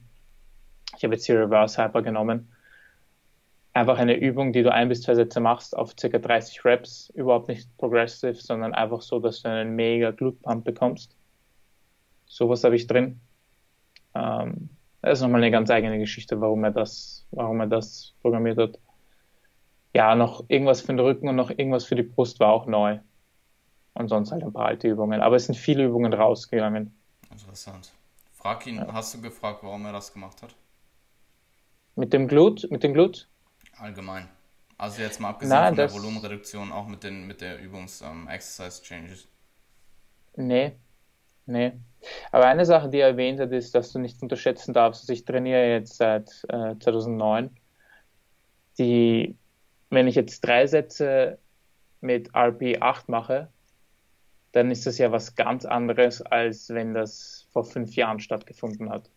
Ich habe jetzt die Reverse Hyper genommen. Einfach eine Übung, die du ein bis zwei Sätze machst auf ca. 30 Reps. Überhaupt nicht progressive, sondern einfach so, dass du einen mega Glute Pump bekommst. Sowas habe ich drin. Ähm, das ist nochmal eine ganz eigene Geschichte, warum er das, warum er das programmiert hat. ja, noch irgendwas für den Rücken und noch irgendwas für die Brust war auch neu. Und sonst halt ein paar alte Übungen. Aber es sind viele Übungen rausgegangen. Interessant. Frag ihn, ja. hast du gefragt, warum er das gemacht hat? Mit dem Glut? Mit dem Glut? Allgemein. Also jetzt mal abgesehen Nein, von der Volumenreduktion, auch mit, den, mit der Übungs-Exercise-Changes. Ähm, nee, nee. Aber eine Sache, die er erwähnt hat, ist, dass du nicht unterschätzen darfst, also ich trainiere jetzt seit äh, 2009. Die, wenn ich jetzt drei Sätze mit RP 8 mache, dann ist das ja was ganz anderes, als wenn das vor fünf Jahren stattgefunden hat.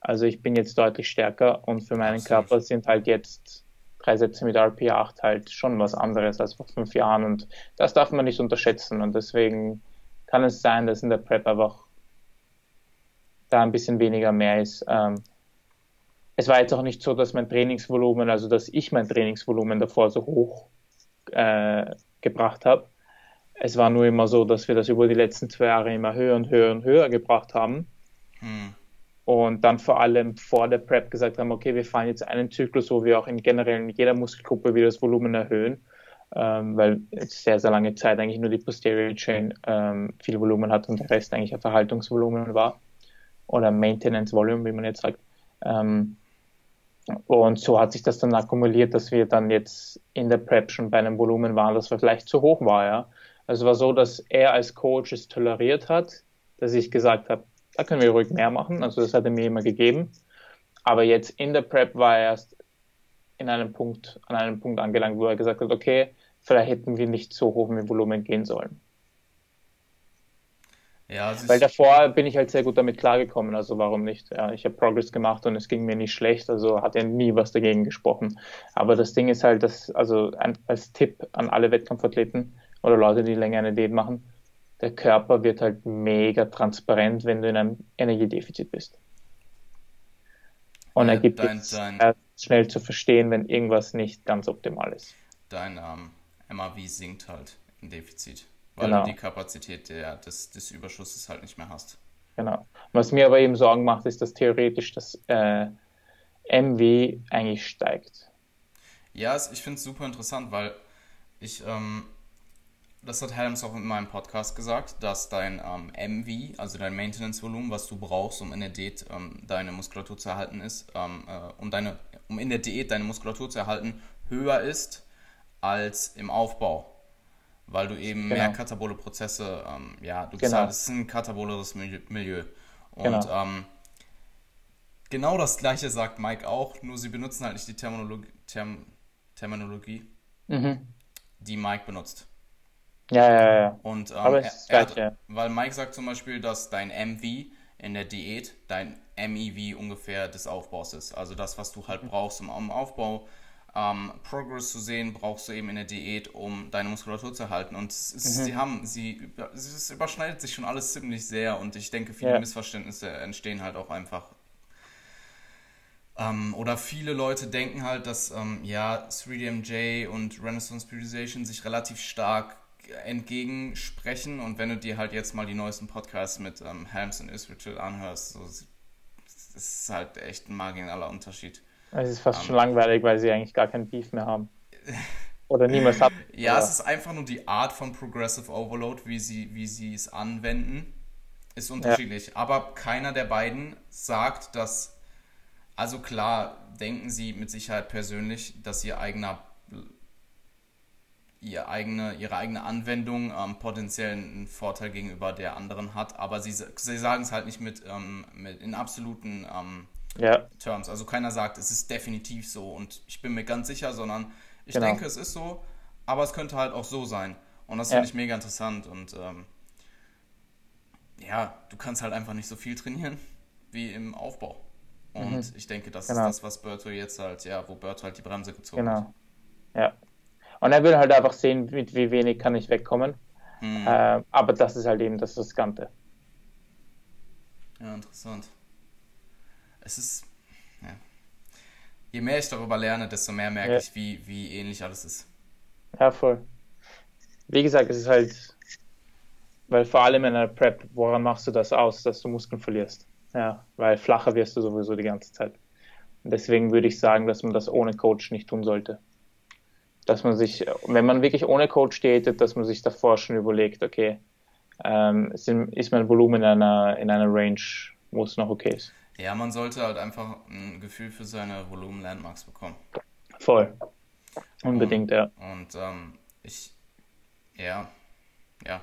Also ich bin jetzt deutlich stärker und für meinen Absolut. Körper sind halt jetzt drei Sätze mit RP8 halt schon was anderes als vor fünf Jahren und das darf man nicht unterschätzen und deswegen kann es sein, dass in der Prep einfach da ein bisschen weniger mehr ist. Ähm, es war jetzt auch nicht so, dass mein Trainingsvolumen, also dass ich mein Trainingsvolumen davor so hoch äh, gebracht habe. Es war nur immer so, dass wir das über die letzten zwei Jahre immer höher und höher und höher gebracht haben. Hm und dann vor allem vor der Prep gesagt haben, okay, wir fahren jetzt einen Zyklus, wo wir auch in generell in jeder Muskelgruppe wieder das Volumen erhöhen, ähm, weil sehr, sehr lange Zeit eigentlich nur die Posterior Chain ähm, viel Volumen hat und der Rest eigentlich ein Verhaltungsvolumen war oder Maintenance Volume, wie man jetzt sagt. Ähm, und so hat sich das dann akkumuliert, dass wir dann jetzt in der Prep schon bei einem Volumen waren, das vielleicht zu hoch war, ja. Also es war so, dass er als Coach es toleriert hat, dass ich gesagt habe, da können wir ruhig mehr machen. Also das hat er mir immer gegeben. Aber jetzt in der Prep war er erst in einem Punkt, an einem Punkt angelangt, wo er gesagt hat, okay, vielleicht hätten wir nicht so hoch mit Volumen gehen sollen. Ja, Weil davor bin ich halt sehr gut damit klargekommen, also warum nicht? Ja, ich habe Progress gemacht und es ging mir nicht schlecht, also hat er nie was dagegen gesprochen. Aber das Ding ist halt, dass, also ein, als Tipp an alle Wettkampfathleten oder Leute, die länger eine Diät machen, der Körper wird halt mega transparent, wenn du in einem Energiedefizit bist. Und er gibt dein, es dein, schnell zu verstehen, wenn irgendwas nicht ganz optimal ist. Dein ähm, MAV sinkt halt im Defizit, weil genau. du die Kapazität der, des, des Überschusses halt nicht mehr hast. Genau. Was mir aber eben Sorgen macht, ist, dass theoretisch das äh, MW eigentlich steigt. Ja, ich finde es super interessant, weil ich ähm, das hat Helms auch in meinem Podcast gesagt, dass dein ähm, MV, also dein Maintenance-Volumen, was du brauchst, um in der Diät ähm, deine Muskulatur zu erhalten ist, ähm, äh, um, deine, um in der Diät deine Muskulatur zu erhalten, höher ist als im Aufbau. Weil du eben genau. mehr katabole Prozesse, ähm, ja, du genau. Es ist ein kataboleres Milieu. Und genau. Ähm, genau das gleiche sagt Mike auch, nur sie benutzen halt nicht die Terminologie, Term, Terminologie mhm. die Mike benutzt. Ja, ja, ja. Und, ähm, Aber es ist er, gleich, ja. Weil Mike sagt zum Beispiel, dass dein MV in der Diät dein MEV ungefähr des Aufbaus ist. Also das, was du halt brauchst, um am Aufbau ähm, Progress zu sehen, brauchst du eben in der Diät, um deine Muskulatur zu erhalten. Und ist, mhm. sie haben, sie, es überschneidet sich schon alles ziemlich sehr und ich denke, viele ja. Missverständnisse entstehen halt auch einfach. Ähm, oder viele Leute denken halt, dass ähm, ja 3DMJ und Renaissance Periodization sich relativ stark entgegensprechen. Und wenn du dir halt jetzt mal die neuesten Podcasts mit ähm, Helms und Israel anhörst, so, das ist halt echt ein marginaler Unterschied. Es ist fast um, schon langweilig, weil sie eigentlich gar keinen Beef mehr haben. Oder niemals hatten. ja, oder? es ist einfach nur die Art von Progressive Overload, wie sie, wie sie es anwenden, ist unterschiedlich. Ja. Aber keiner der beiden sagt, dass, also klar, denken sie mit Sicherheit persönlich, dass ihr eigener ihr eigene, ihre eigene Anwendung ähm, potenziell einen Vorteil gegenüber der anderen hat, aber sie, sie sagen es halt nicht mit, ähm, mit in absoluten ähm, ja. Terms. Also keiner sagt, es ist definitiv so und ich bin mir ganz sicher, sondern ich genau. denke, es ist so, aber es könnte halt auch so sein. Und das ja. finde ich mega interessant und ähm, ja, du kannst halt einfach nicht so viel trainieren wie im Aufbau. Und mhm. ich denke, das genau. ist das, was Berto jetzt halt, ja, wo Berto halt die Bremse gezogen genau. hat. Ja, und er will halt einfach sehen, mit wie wenig kann ich wegkommen. Mhm. Äh, aber das ist halt eben das Riskante. Ja, interessant. Es ist. Ja. Je mehr ich darüber lerne, desto mehr merke ja. ich, wie, wie ähnlich alles ist. Ja, voll. Wie gesagt, es ist halt. Weil vor allem in einer Prep, woran machst du das aus, dass du Muskeln verlierst? Ja, weil flacher wirst du sowieso die ganze Zeit. Und deswegen würde ich sagen, dass man das ohne Coach nicht tun sollte. Dass man sich, wenn man wirklich ohne Coach datet, dass man sich davor schon überlegt, okay, ähm, ist mein Volumen in einer, in einer Range, wo es noch okay ist. Ja, man sollte halt einfach ein Gefühl für seine Volumen-Landmarks bekommen. Voll. Unbedingt, und, ja. Und ähm, ich, ja, ja.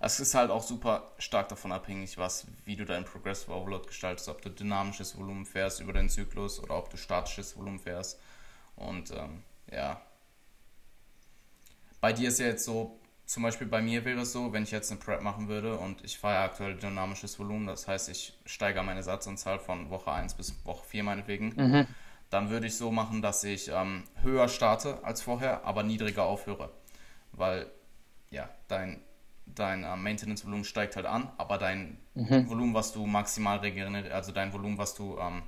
Es ist halt auch super stark davon abhängig, was, wie du deinen Progressive Overload gestaltest, ob du dynamisches Volumen fährst über den Zyklus oder ob du statisches Volumen fährst. Und ähm, ja. Bei dir ist ja jetzt so, zum Beispiel bei mir wäre es so, wenn ich jetzt eine Prep machen würde und ich fahre aktuell dynamisches Volumen, das heißt, ich steigere meine Satzanzahl von Woche 1 bis Woche 4 meinetwegen, mhm. dann würde ich so machen, dass ich ähm, höher starte als vorher, aber niedriger aufhöre. Weil ja, dein, dein äh, Maintenance-Volumen steigt halt an, aber dein mhm. Volumen, was du maximal regenerieren, also dein Volumen, was du, ähm,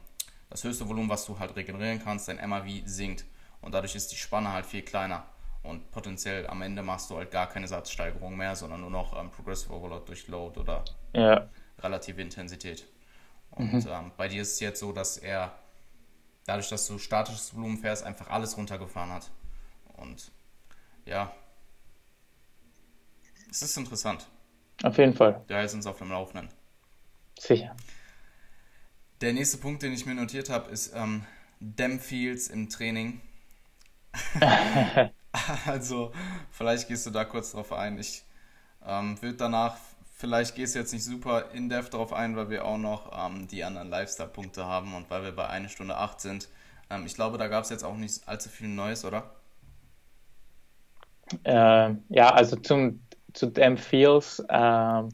das höchste Volumen, was du halt regenerieren kannst, dein MAV sinkt. Und dadurch ist die Spanne halt viel kleiner. Und potenziell am Ende machst du halt gar keine Satzsteigerung mehr, sondern nur noch ähm, Progressive Overload durch Load oder ja. relative Intensität. Und mhm. ähm, bei dir ist es jetzt so, dass er dadurch, dass du statisches Volumen fährst, einfach alles runtergefahren hat. Und ja, es ist interessant. Auf jeden Fall. Der heißt uns auf dem Laufenden. Sicher. Der nächste Punkt, den ich mir notiert habe, ist ähm, Fields im Training. also, vielleicht gehst du da kurz drauf ein. Ich ähm, würde danach, vielleicht gehst du jetzt nicht super in-depth drauf ein, weil wir auch noch ähm, die anderen Lifestyle-Punkte haben und weil wir bei 1 Stunde 8 sind. Ähm, ich glaube, da gab es jetzt auch nicht allzu viel Neues, oder? Äh, ja, also zum, zu dem Feels. Ähm,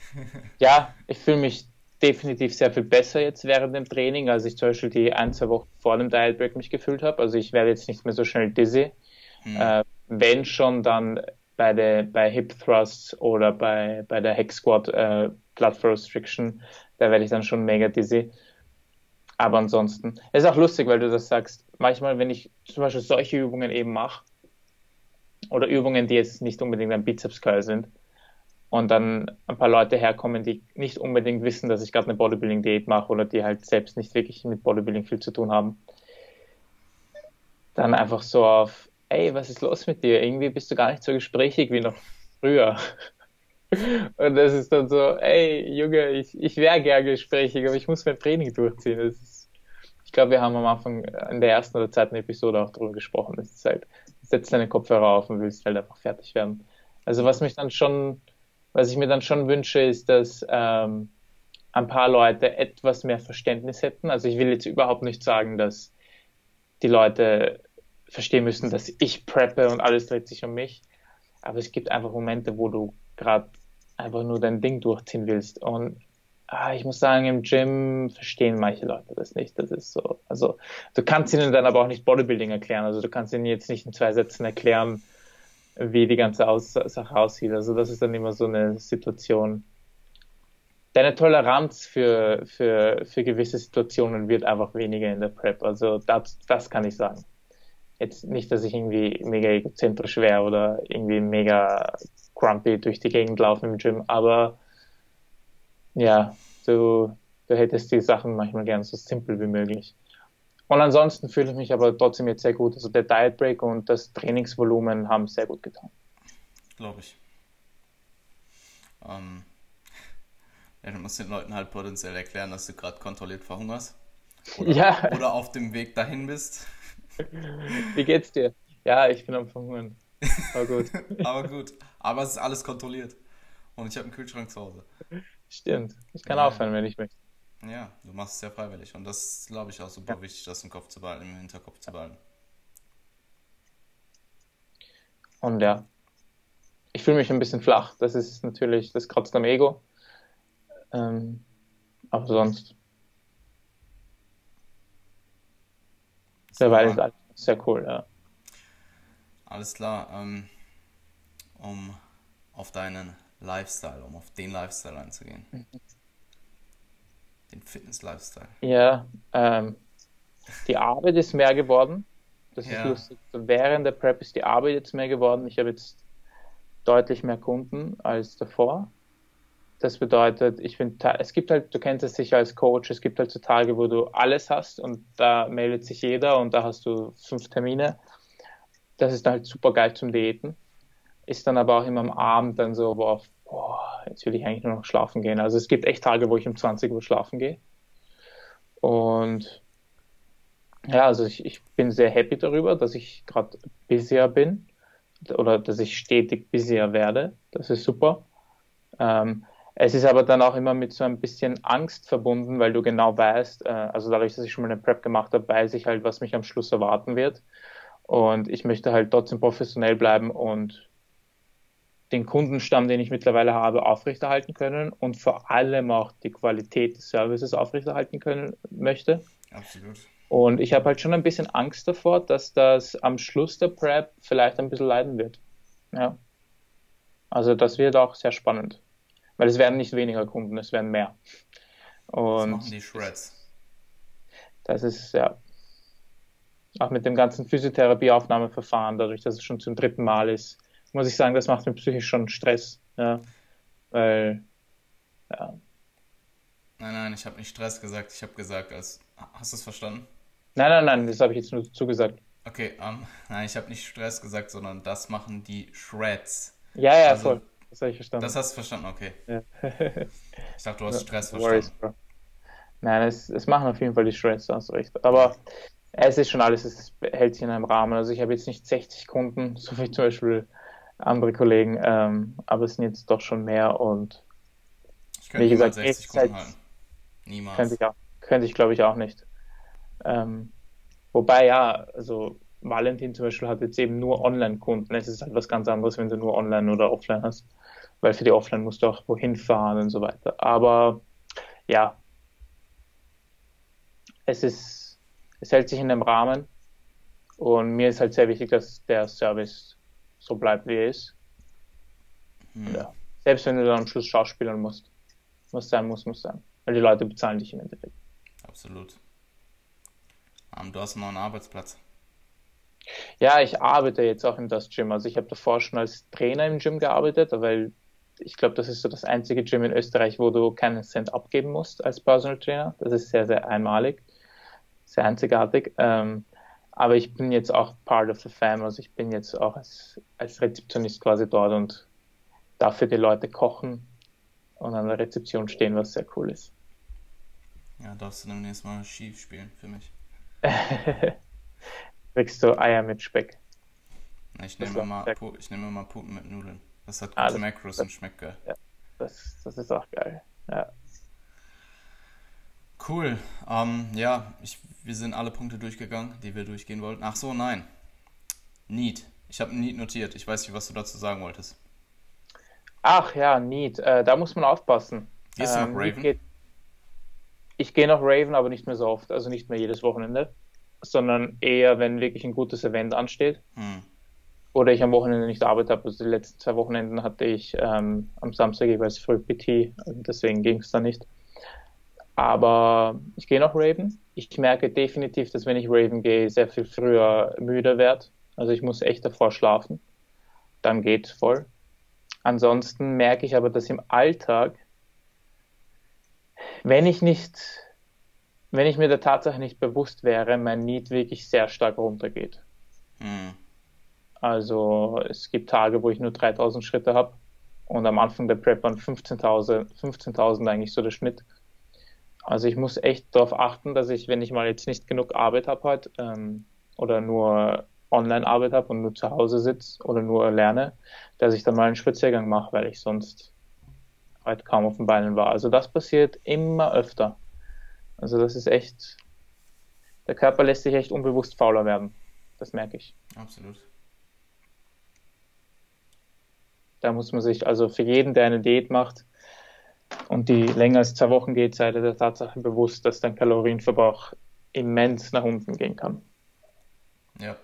ja, ich fühle mich definitiv sehr viel besser jetzt während dem Training, als ich zum Beispiel die ein, zwei Wochen vor dem Diet Break mich gefühlt habe. Also ich werde jetzt nicht mehr so schnell dizzy. Mhm. Äh, wenn schon, dann bei der bei Hip Thrusts oder bei, bei der Hex Squat äh, Blood Flow Restriction, da werde ich dann schon mega dizzy. Aber ansonsten, es ist auch lustig, weil du das sagst. Manchmal, wenn ich zum Beispiel solche Übungen eben mache, oder Übungen, die jetzt nicht unbedingt ein Bizeps Curl sind, und dann ein paar Leute herkommen, die nicht unbedingt wissen, dass ich gerade eine Bodybuilding-Diät mache oder die halt selbst nicht wirklich mit Bodybuilding viel zu tun haben, dann einfach so auf, ey, was ist los mit dir? Irgendwie bist du gar nicht so gesprächig wie noch früher. Und das ist dann so, ey, Junge, ich, ich wäre gern gesprächig, aber ich muss mein Training durchziehen. Ist, ich glaube, wir haben am Anfang in der ersten oder zweiten Episode auch darüber gesprochen. Das ist halt, setzt deine Kopfhörer auf und willst halt einfach fertig werden. Also was mich dann schon was ich mir dann schon wünsche, ist, dass ähm, ein paar Leute etwas mehr Verständnis hätten. Also ich will jetzt überhaupt nicht sagen, dass die Leute verstehen müssen, dass ich preppe und alles dreht sich um mich. Aber es gibt einfach Momente, wo du gerade einfach nur dein Ding durchziehen willst. Und ah, ich muss sagen, im Gym verstehen manche Leute das nicht. Das ist so. Also du kannst ihnen dann aber auch nicht Bodybuilding erklären. Also du kannst ihnen jetzt nicht in zwei Sätzen erklären, wie die ganze Aus Sache aussieht. Also das ist dann immer so eine Situation. Deine Toleranz für, für, für gewisse Situationen wird einfach weniger in der Prep. Also das, das kann ich sagen. Jetzt nicht, dass ich irgendwie mega egozentrisch wäre oder irgendwie mega grumpy durch die Gegend laufen im Gym, aber ja, du, du hättest die Sachen manchmal gern so simpel wie möglich. Und ansonsten fühle ich mich aber trotzdem jetzt sehr gut. Also der Diet Break und das Trainingsvolumen haben sehr gut getan. Glaube ich. Ähm, ja, du musst den Leuten halt potenziell erklären, dass du gerade kontrolliert verhungerst. Oder, ja. oder auf dem Weg dahin bist. Wie geht's dir? Ja, ich bin am Verhungern. Aber gut. aber gut. Aber es ist alles kontrolliert. Und ich habe einen Kühlschrank zu Hause. Stimmt. Ich kann ja. aufhören, wenn ich möchte. Ja, du machst es ja freiwillig. Und das ist, glaube ich, auch super ja. wichtig, das im Kopf zu behalten, im Hinterkopf zu behalten. Und ja, ich fühle mich ein bisschen flach. Das ist natürlich, das kratzt am Ego. Ähm, aber sonst. Derweil ist alles sehr cool, ja. Alles klar. Ähm, um auf deinen Lifestyle, um auf den Lifestyle einzugehen. Mhm den Fitness-Lifestyle. Ja, ähm, die Arbeit ist mehr geworden. Das ja. ist lustig. Während der Prep ist die Arbeit jetzt mehr geworden. Ich habe jetzt deutlich mehr Kunden als davor. Das bedeutet, ich bin, es gibt halt, du kennst es sicher als Coach, es gibt halt so Tage, wo du alles hast und da meldet sich jeder und da hast du fünf Termine. das ist halt super geil zum Diäten. Ist dann aber auch immer am Abend dann so, boah, boah, jetzt will ich eigentlich nur noch schlafen gehen. Also es gibt echt Tage, wo ich um 20 Uhr schlafen gehe. Und ja, also ich, ich bin sehr happy darüber, dass ich gerade busier bin oder dass ich stetig busier werde. Das ist super. Ähm, es ist aber dann auch immer mit so ein bisschen Angst verbunden, weil du genau weißt, äh, also dadurch, dass ich schon mal eine Prep gemacht habe, weiß ich halt, was mich am Schluss erwarten wird. Und ich möchte halt trotzdem professionell bleiben und den Kundenstamm, den ich mittlerweile habe, aufrechterhalten können und vor allem auch die Qualität des Services aufrechterhalten können möchte. Absolut. Und ich habe halt schon ein bisschen Angst davor, dass das am Schluss der Prep vielleicht ein bisschen leiden wird. Ja. Also das wird auch sehr spannend. Weil es werden nicht weniger Kunden, es werden mehr. Und das machen die Shreds. Das ist ja auch mit dem ganzen Physiotherapieaufnahmeverfahren, dadurch, dass es schon zum dritten Mal ist, muss ich sagen, das macht mir psychisch schon Stress. Ja. Weil, ja. Nein, nein, ich habe nicht Stress gesagt, ich habe gesagt, als. Hast du es verstanden? Nein, nein, nein, das habe ich jetzt nur zugesagt. Okay, um, ähm, nein, ich habe nicht Stress gesagt, sondern das machen die Shreds. Ja, ja, also, voll. Das habe ich verstanden. Das hast du verstanden, okay. Ja. ich dachte, du hast Stress verstanden. Worries, Nein, es, es machen auf jeden Fall die Shreds, da hast du recht. Aber es ist schon alles, es hält sich in einem Rahmen. Also ich habe jetzt nicht 60 Kunden, so wie zum Beispiel andere Kollegen, ähm, aber es sind jetzt doch schon mehr und wie gesagt, 60 Kunden halten. Niemals. Könnte ich, auch, könnte ich glaube ich auch nicht. Ähm, wobei ja, also Valentin zum Beispiel hat jetzt eben nur Online-Kunden. Es ist halt was ganz anderes, wenn du nur Online oder Offline hast, weil für die Offline musst du auch wohin fahren und so weiter. Aber ja, es ist, es hält sich in dem Rahmen und mir ist halt sehr wichtig, dass der Service so bleibt, wie er ist. Hm. Ja. Selbst wenn du dann am Schluss schauspielern musst. Muss sein, muss, muss sein. Weil die Leute bezahlen dich im Endeffekt. Absolut. Um, du hast einen Arbeitsplatz. Ja, ich arbeite jetzt auch in das Gym. Also ich habe davor schon als Trainer im Gym gearbeitet, weil ich glaube, das ist so das einzige Gym in Österreich, wo du keinen Cent abgeben musst als Personal Trainer. Das ist sehr, sehr einmalig, sehr einzigartig. Ähm, aber ich bin jetzt auch part of the fam, also ich bin jetzt auch als, als Rezeptionist quasi dort und darf für die Leute kochen und an der Rezeption stehen, was sehr cool ist. Ja, darfst du demnächst mal schief spielen für mich. Kriegst du Eier mit Speck. Ich nehme, mal, ich nehme mal Pupen mit Nudeln. Das hat ah, gute ah, Macros und schmeckt geil. Ja, das, das ist auch geil. Ja. Cool. Ähm, ja, ich, wir sind alle Punkte durchgegangen, die wir durchgehen wollten. Ach so, nein. Need. Ich habe Need notiert. Ich weiß nicht, was du dazu sagen wolltest. Ach ja, Need. Äh, da muss man aufpassen. Gehst du ähm, noch Raven? Geht, ich gehe noch Raven, aber nicht mehr so oft. Also nicht mehr jedes Wochenende. Sondern eher, wenn wirklich ein gutes Event ansteht. Hm. Oder ich am Wochenende nicht Arbeit habe. Also die letzten zwei Wochenenden hatte ich ähm, am Samstag jeweils früh PT. Also deswegen ging es da nicht. Aber ich gehe noch Raven. Ich merke definitiv, dass wenn ich Raven gehe, sehr viel früher müde werde. Also ich muss echt davor schlafen. Dann geht's voll. Ansonsten merke ich aber, dass im Alltag, wenn ich nicht, wenn ich mir der Tatsache nicht bewusst wäre, mein Need wirklich sehr stark runtergeht. Mhm. Also es gibt Tage, wo ich nur 3000 Schritte habe und am Anfang der Prep waren 15.000 15 eigentlich so der Schnitt. Also ich muss echt darauf achten, dass ich, wenn ich mal jetzt nicht genug Arbeit habe heute ähm, oder nur Online-Arbeit habe und nur zu Hause sitze oder nur lerne, dass ich dann mal einen Spaziergang mache, weil ich sonst halt kaum auf den Beinen war. Also das passiert immer öfter. Also das ist echt, der Körper lässt sich echt unbewusst fauler werden. Das merke ich. Absolut. Da muss man sich, also für jeden, der eine Diät macht, und die länger als zwei Wochen geht, sei dir der Tatsache bewusst, dass dein Kalorienverbrauch immens nach unten gehen kann. Ja.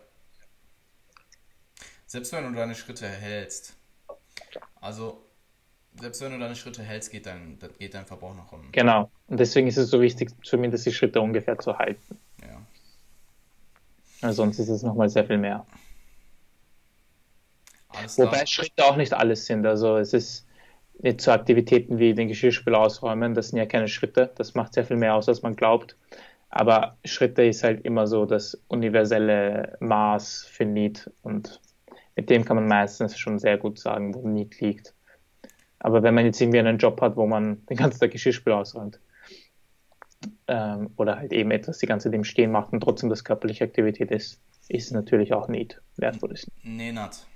Selbst wenn du deine Schritte hältst, also selbst wenn du deine Schritte hältst, geht dein, geht dein Verbrauch nach unten. Genau. Und deswegen ist es so wichtig, zumindest die Schritte ungefähr zu halten. Ja. Weil sonst ist es nochmal sehr viel mehr. Alles Wobei Schritte auch nicht alles sind. Also es ist, jetzt so Aktivitäten wie den Geschirrspüler ausräumen, das sind ja keine Schritte, das macht sehr viel mehr aus, als man glaubt. Aber Schritte ist halt immer so das universelle Maß für Need und mit dem kann man meistens schon sehr gut sagen, wo Need liegt. Aber wenn man jetzt irgendwie einen Job hat, wo man den ganzen Tag Geschirrspül ausräumt ähm, oder halt eben etwas die ganze Zeit im Stehen macht und trotzdem das körperliche Aktivität ist, ist natürlich auch Need wertvolles. Nee, not.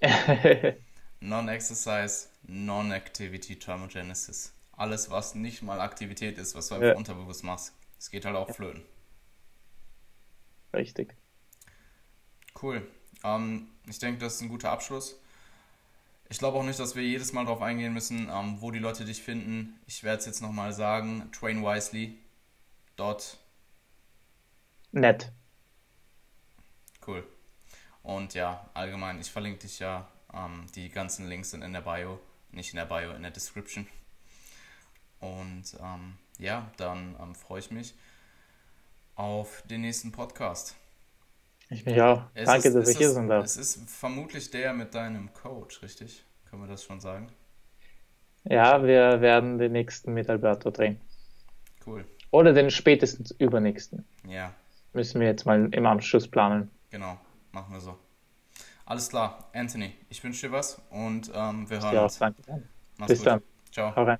Non-Exercise, Non-Activity Thermogenesis. Alles, was nicht mal Aktivität ist, was du einfach ja. unterbewusst machst. Es geht halt auch flöten. Richtig. Cool. Ähm, ich denke, das ist ein guter Abschluss. Ich glaube auch nicht, dass wir jedes Mal darauf eingehen müssen, ähm, wo die Leute dich finden. Ich werde es jetzt nochmal sagen. Train wisely. Dot. Net. Cool. Und ja, allgemein, ich verlinke dich ja. Ähm, die ganzen Links sind in der Bio. Nicht in der Bio, in der Description. Und ähm, ja, dann ähm, freue ich mich auf den nächsten Podcast. Ich mich auch. Es Danke, ist, dass ich hier sein darf. Es ist vermutlich der mit deinem Coach, richtig? Können wir das schon sagen? Ja, wir werden den nächsten mit Alberto drehen. Cool. Oder den spätestens übernächsten. Ja. Müssen wir jetzt mal im Anschluss planen. Genau, machen wir so. Alles klar, Anthony, ich wünsche dir was und ähm, wir hören ja, uns. Danke. Mach's Bis gut. dann. Ciao.